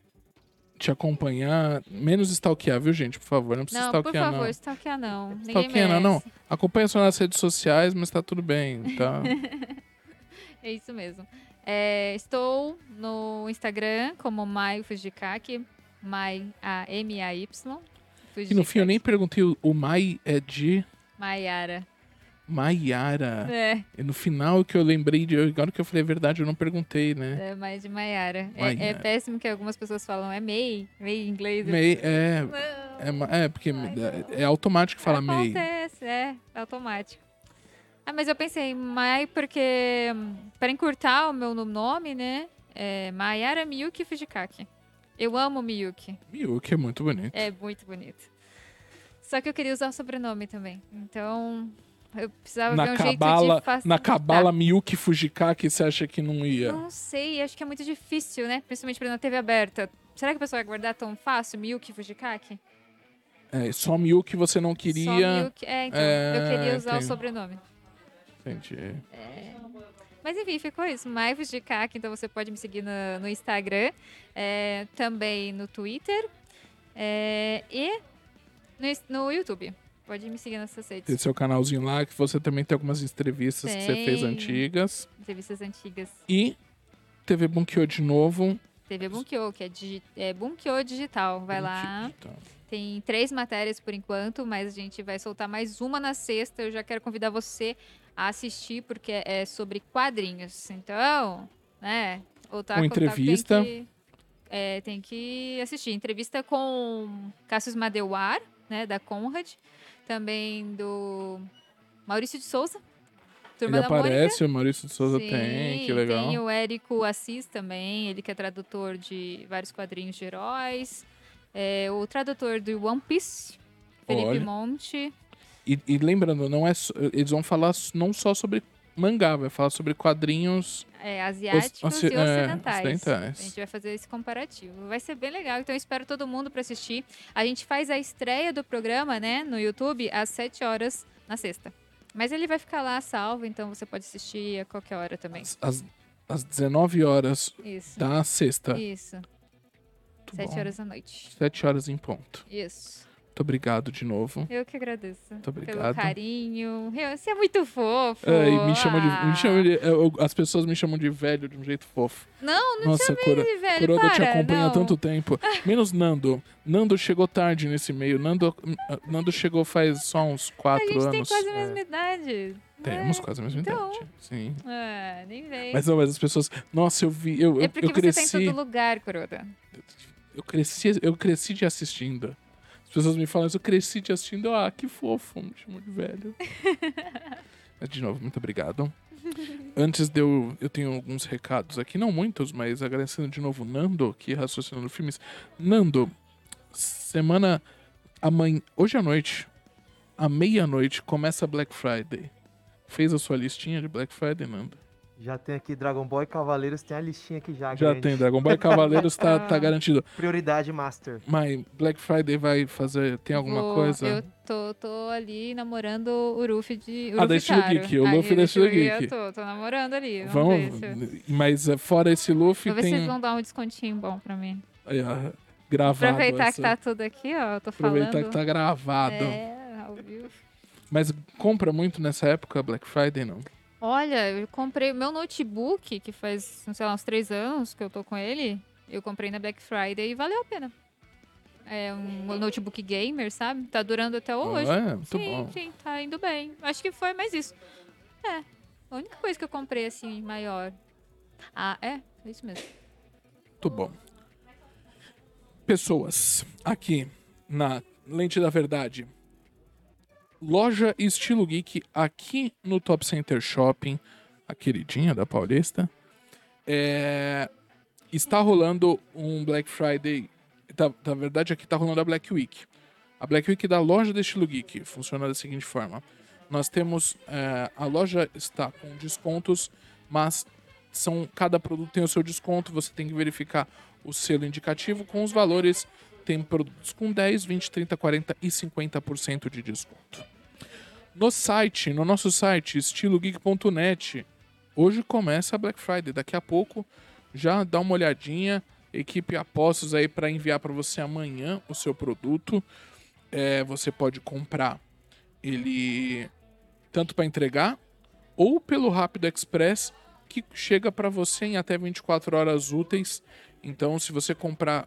Speaker 1: te acompanhar, menos stalkear, viu, gente? Por favor, não precisa
Speaker 2: Não, por
Speaker 1: stalkear,
Speaker 2: favor,
Speaker 1: não.
Speaker 2: stalkear não. Ninguém
Speaker 1: Stalkear não,
Speaker 2: merece.
Speaker 1: não. Acompanha só nas redes sociais, mas tá tudo bem, tá?
Speaker 2: É isso mesmo. É, estou no Instagram como Mai Fujikaki, Mai, a M-A-Y.
Speaker 1: e no fim eu nem perguntei, o, o Mai é de
Speaker 2: Maiara.
Speaker 1: Maiara.
Speaker 2: É,
Speaker 1: E no final que eu lembrei, de, agora que eu falei a verdade, eu não perguntei, né?
Speaker 2: é mais de Maiara. É, é péssimo que algumas pessoas falam, é May, May em inglês.
Speaker 1: Mei, é, é, é, porque
Speaker 2: Ai,
Speaker 1: é, é automático falar Mei.
Speaker 2: Acontece, é, é automático. Ah, mas eu pensei, Mai, porque hum, para encurtar o meu nome, né? É Maiara Miyuki Fujikaki. Eu amo Miyuki.
Speaker 1: Miyuki é muito bonito.
Speaker 2: É muito bonito. Só que eu queria usar o sobrenome também. Então, eu precisava
Speaker 1: Na
Speaker 2: ver um
Speaker 1: cabala,
Speaker 2: jeito de facilitar.
Speaker 1: na cabala Miyuki Fujikaki, você acha que não ia?
Speaker 2: Não sei, acho que é muito difícil, né? Principalmente pra na TV aberta. Será que a pessoa vai guardar tão fácil Miyuki Fujikaki?
Speaker 1: É, só Miyuki você não
Speaker 2: Só
Speaker 1: queria.
Speaker 2: Miyuki. É, então,
Speaker 1: É,
Speaker 2: eu queria usar o sobrenome.
Speaker 1: Entendi.
Speaker 2: Mas enfim, ficou isso. Maivos de Kaki, então você pode me seguir no, no Instagram, é, também no Twitter é, e no, no YouTube. Pode me seguir nessas redes.
Speaker 1: Tem seu canalzinho lá, que você também tem algumas entrevistas que você fez
Speaker 2: Tem.
Speaker 1: antigas.
Speaker 2: Entrevistas antigas.
Speaker 1: E TV Bunkyo de novo.
Speaker 2: TV Bunkyo, que é, digi é Bunkyo Digital. Vai lá.
Speaker 1: Então,
Speaker 2: Tem três matérias por enquanto, mas a gente vai soltar mais uma na sexta. Eu já quero convidar você a assistir, porque é sobre quadrinhos. Então, né? O Taco,
Speaker 1: Com entrevista.
Speaker 2: Tem, que, é, tem que assistir. Entrevista com Cassius Madeuar, né? Da Conrad. Também do Maurício de Souza. Turma
Speaker 1: Ele
Speaker 2: da Mônica.
Speaker 1: aparece, o Maurício de Souza
Speaker 2: Sim,
Speaker 1: tem, que legal.
Speaker 2: Tem o Érico Assis também, ele que é tradutor de vários quadrinhos de heróis. É, o tradutor do One Piece, Felipe
Speaker 1: Olha.
Speaker 2: Monte.
Speaker 1: E, e lembrando, não é eles vão falar não só sobre mangá, vai falar sobre quadrinhos.
Speaker 2: é, asiáticos
Speaker 1: Oci-
Speaker 2: e
Speaker 1: é,
Speaker 2: ocidentais.
Speaker 1: ocidentais.
Speaker 2: A gente vai fazer esse comparativo. Vai ser bem legal, então eu espero todo mundo para assistir. A gente faz a estreia do programa, né, no YouTube, às 7 horas na sexta. Mas ele vai ficar lá salvo, então você pode assistir a qualquer hora também.
Speaker 1: Às, às- às 19 horas
Speaker 2: Isso.
Speaker 1: da sexta.
Speaker 2: Isso.
Speaker 1: Muito
Speaker 2: 7
Speaker 1: bom.
Speaker 2: horas da noite.
Speaker 1: 7 horas em ponto.
Speaker 2: Isso.
Speaker 1: Muito obrigado de novo.
Speaker 2: Eu que agradeço.
Speaker 1: Muito
Speaker 2: Pelo
Speaker 1: obrigado.
Speaker 2: carinho. Eu- Você é muito fofo.
Speaker 1: É, e me chamam de.
Speaker 2: Ah.
Speaker 1: Me chamam de eu- as pessoas me chamam de velho de um jeito fofo.
Speaker 2: Não, não
Speaker 1: Nossa, Cora,
Speaker 2: te velho,
Speaker 1: Coroda te
Speaker 2: para,
Speaker 1: acompanha há
Speaker 2: não.
Speaker 1: tanto tempo. Menos Nando. Nando chegou tarde nesse meio. Nando, Nando chegou faz só uns
Speaker 2: A
Speaker 1: 4
Speaker 2: gente tem
Speaker 1: anos.
Speaker 2: quase a mesma idade.
Speaker 1: Temos
Speaker 2: É.
Speaker 1: quase a mesma
Speaker 2: Então.
Speaker 1: idade. Sim.
Speaker 2: Ah, nem vem.
Speaker 1: Mas não, mas as pessoas. Nossa, eu vi. Eu,
Speaker 2: é porque
Speaker 1: eu
Speaker 2: você
Speaker 1: cresci.
Speaker 2: tá em todo lugar, Coroda.
Speaker 1: Eu cresci, eu cresci te assistindo. As pessoas me falam isso, eu cresci te assistindo. Ah, que fofo, me chamou de velho. mas, de novo, muito obrigado. Antes de eu. Eu tenho alguns recados aqui, não muitos, mas agradecendo de novo o Nando, que raciocinando filmes. Nando, semana. Amanhã. Hoje à noite, à meia-noite, começa Black Friday. Fez a sua listinha de Black Friday, Nando?
Speaker 3: Já tem aqui Dragon Ball e Cavaleiros, tem a listinha aqui já.
Speaker 1: Já
Speaker 3: grande.
Speaker 1: tem, Dragon Ball e Cavaleiros tá, tá garantido.
Speaker 3: Prioridade Master.
Speaker 1: Mas Black Friday vai fazer. Tem alguma
Speaker 2: Vou-
Speaker 1: coisa?
Speaker 2: Eu tô, tô ali namorando o Ruffy de.
Speaker 1: Ah, da Estilo Geek, o Luffy da Estilo Geek.
Speaker 2: Eu tô, tô namorando ali. Vamos, ver.
Speaker 1: Vamos.
Speaker 2: se-
Speaker 1: Mas eh, fora esse Luffy,
Speaker 2: Vou ver se
Speaker 1: tem.
Speaker 2: vocês vão dar um descontinho bom pra mim.
Speaker 1: Aí, ó, gravado.
Speaker 2: Aproveitar
Speaker 1: essa-
Speaker 2: que tá tudo aqui, ó. Eu tô falando.
Speaker 1: Aproveitar que tá gravado.
Speaker 2: É, ao vivo.
Speaker 1: Mas compra muito nessa época, Black Friday, não?
Speaker 2: Olha, eu comprei o meu notebook, que faz, sei lá, uns três anos que eu tô com ele. Eu comprei na Black Friday e valeu a pena. É um notebook gamer, sabe? Tá durando até hoje.
Speaker 1: É, muito
Speaker 2: sim,
Speaker 1: bom.
Speaker 2: sim, tá indo bem. Acho que foi mais isso. É, a única coisa que eu comprei, assim, maior. Ah, é? É isso mesmo.
Speaker 1: Muito bom. Pessoas, aqui na Lente da Verdade. Loja Estilo Geek aqui no Top Center Shopping, a queridinha da Paulista. É, está rolando um Black Friday. tá- na verdade, aqui está rolando a Black Week. A Black Week da loja do Estilo Geek funciona da seguinte forma: nós temos. é, a loja está com descontos, mas são cada produto tem o seu desconto, você tem que verificar o selo indicativo com os valores. Tem produtos com 10, 20, 30, 40 e 50% de desconto. No site, no nosso site, estilogeek.net, hoje começa a Black Friday. Daqui a pouco já dá uma olhadinha. Equipe Apostos aí para enviar para você amanhã o seu produto. É, você pode comprar ele tanto para entregar ou pelo Rápido Express que chega para você em até 24 horas úteis. Então, se você comprar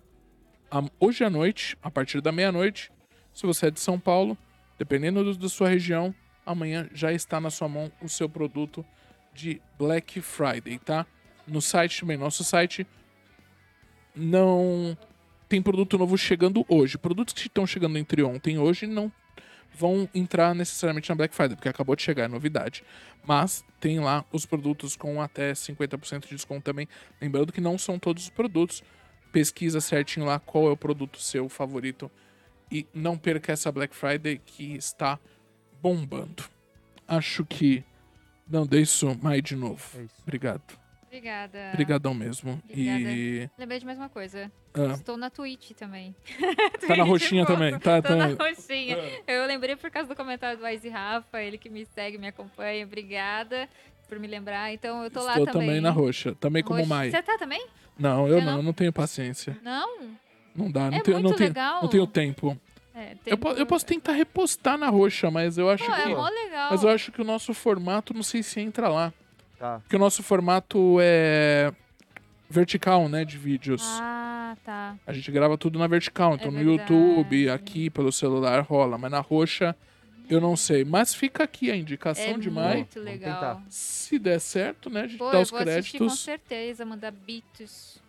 Speaker 1: hoje à noite, a partir da meia-noite, se você é de São Paulo, dependendo do- da sua região, amanhã já está na sua mão o seu produto de Black Friday, tá? No site também, nosso site não tem produto novo chegando hoje. Produtos que estão chegando entre ontem e hoje não vão entrar necessariamente na Black Friday, porque acabou de chegar, é novidade. Mas tem lá os produtos com até 50% de desconto também. Lembrando que não são todos os produtos. Pesquisa certinho lá qual é o produto seu favorito. E não perca essa Black Friday que está bombando. Acho que não dei isso mais de novo.
Speaker 3: É isso.
Speaker 1: Obrigado.
Speaker 2: Obrigada.
Speaker 1: Obrigadão mesmo. E.
Speaker 2: Lembrei de mais uma coisa.
Speaker 1: ah,
Speaker 2: Estou na Twitch também.
Speaker 1: tá na roxinha também. Tá,
Speaker 2: Tô
Speaker 1: tá.
Speaker 2: na roxinha. Eu lembrei por causa do comentário do Wise Rafa, ele que me segue, me acompanha. Obrigada por me lembrar. Então eu tô lá
Speaker 1: Estou
Speaker 2: também.
Speaker 1: também na roxa. Também como
Speaker 2: Roxa.
Speaker 1: Mai.
Speaker 2: Você tá também?
Speaker 1: Não, eu não,
Speaker 2: não?
Speaker 1: não tenho paciência.
Speaker 2: Não?
Speaker 1: Não dá. Não
Speaker 2: É
Speaker 1: tenho, não tenho,
Speaker 2: legal.
Speaker 1: não tenho tempo.
Speaker 2: É,
Speaker 1: Eu, po- eu posso tentar repostar na roxa, mas eu acho
Speaker 2: Pô, é
Speaker 1: que.
Speaker 2: mó legal.
Speaker 1: Mas eu acho que o nosso formato, não sei se entra lá.
Speaker 3: Tá.
Speaker 1: Porque o nosso formato é vertical, né, de vídeos.
Speaker 2: Ah, tá.
Speaker 1: A gente grava tudo na vertical, então
Speaker 2: É
Speaker 1: no
Speaker 2: verdade.
Speaker 1: YouTube, aqui pelo celular rola, mas na roxa eu não sei. Mas fica aqui a indicação
Speaker 2: É
Speaker 1: de Mai.
Speaker 2: muito legal.
Speaker 1: Se der certo, né, a gente
Speaker 2: Pô,
Speaker 1: dá
Speaker 2: eu
Speaker 1: os
Speaker 2: vou assistir com
Speaker 1: créditos.
Speaker 2: certeza, mandar beats.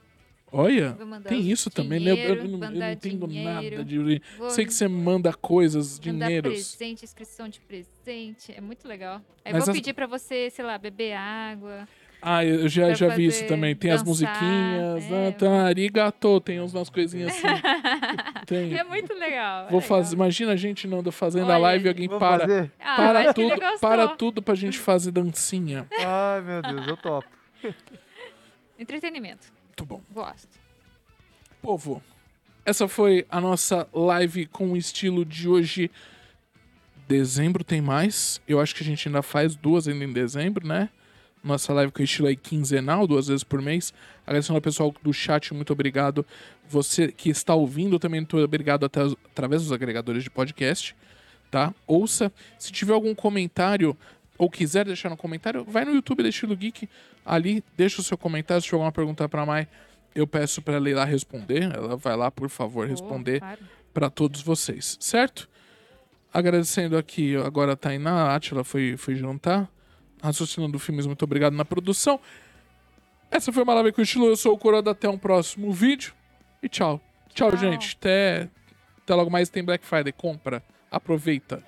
Speaker 1: Olha, tem isso também, né? Eu, eu
Speaker 2: dinheiro,
Speaker 1: não- eu não entendo
Speaker 2: dinheiro,
Speaker 1: nada de.
Speaker 2: Vou
Speaker 1: Sei que você manda coisas,
Speaker 2: mandar
Speaker 1: dinheiros.
Speaker 2: presente, inscrição de presente. É muito legal. Aí
Speaker 1: Mas
Speaker 2: vou
Speaker 1: as-
Speaker 2: pedir pra você, sei lá, beber água.
Speaker 1: Ah, eu já,
Speaker 2: Pra
Speaker 1: já vi isso também. Tem as
Speaker 2: dançar,
Speaker 1: musiquinhas.
Speaker 2: é.
Speaker 1: Ah, tá, arigato, tem umas coisinhas assim. tem.
Speaker 2: É muito legal. é
Speaker 1: Vou
Speaker 2: legal.
Speaker 1: fazer. Imagina a gente não fazendo a
Speaker 2: Olha,
Speaker 1: live e alguém para.
Speaker 3: fazer?
Speaker 2: Ah,
Speaker 1: Para
Speaker 2: ele
Speaker 1: tudo, para tudo pra gente fazer dancinha.
Speaker 3: Ai, meu Deus, eu topo.
Speaker 2: Entretenimento.
Speaker 1: Muito bom.
Speaker 2: Gosto.
Speaker 1: Povo, essa foi a nossa live com o estilo de hoje. Dezembro tem mais. Eu acho que a gente ainda faz duas ainda em dezembro, né? Nossa live com estilo aí quinzenal, duas vezes por mês. Agradecendo ao pessoal do chat, muito obrigado. Você que está ouvindo também, muito obrigado até, através dos agregadores de podcast, tá? Ouça. Se tiver algum comentário ou quiser deixar no comentário, vai no YouTube da Estilo Geek. Ali, deixa o seu comentário. Se tiver alguma pergunta pra Mai, eu peço pra ela ir lá responder. Ela vai lá, por favor, responder
Speaker 2: claro.
Speaker 1: para todos vocês, certo? Agradecendo aqui agora a Tainá, a Atila foi, foi jantar. Raciocinando Filmes, muito obrigado na produção. Essa foi uma live com estilo. Eu sou o Coroa. Até um próximo vídeo. E tchau. Tchau,
Speaker 2: tchau.
Speaker 1: gente. Até, até logo mais. Tem Black Friday. Compra. Aproveita.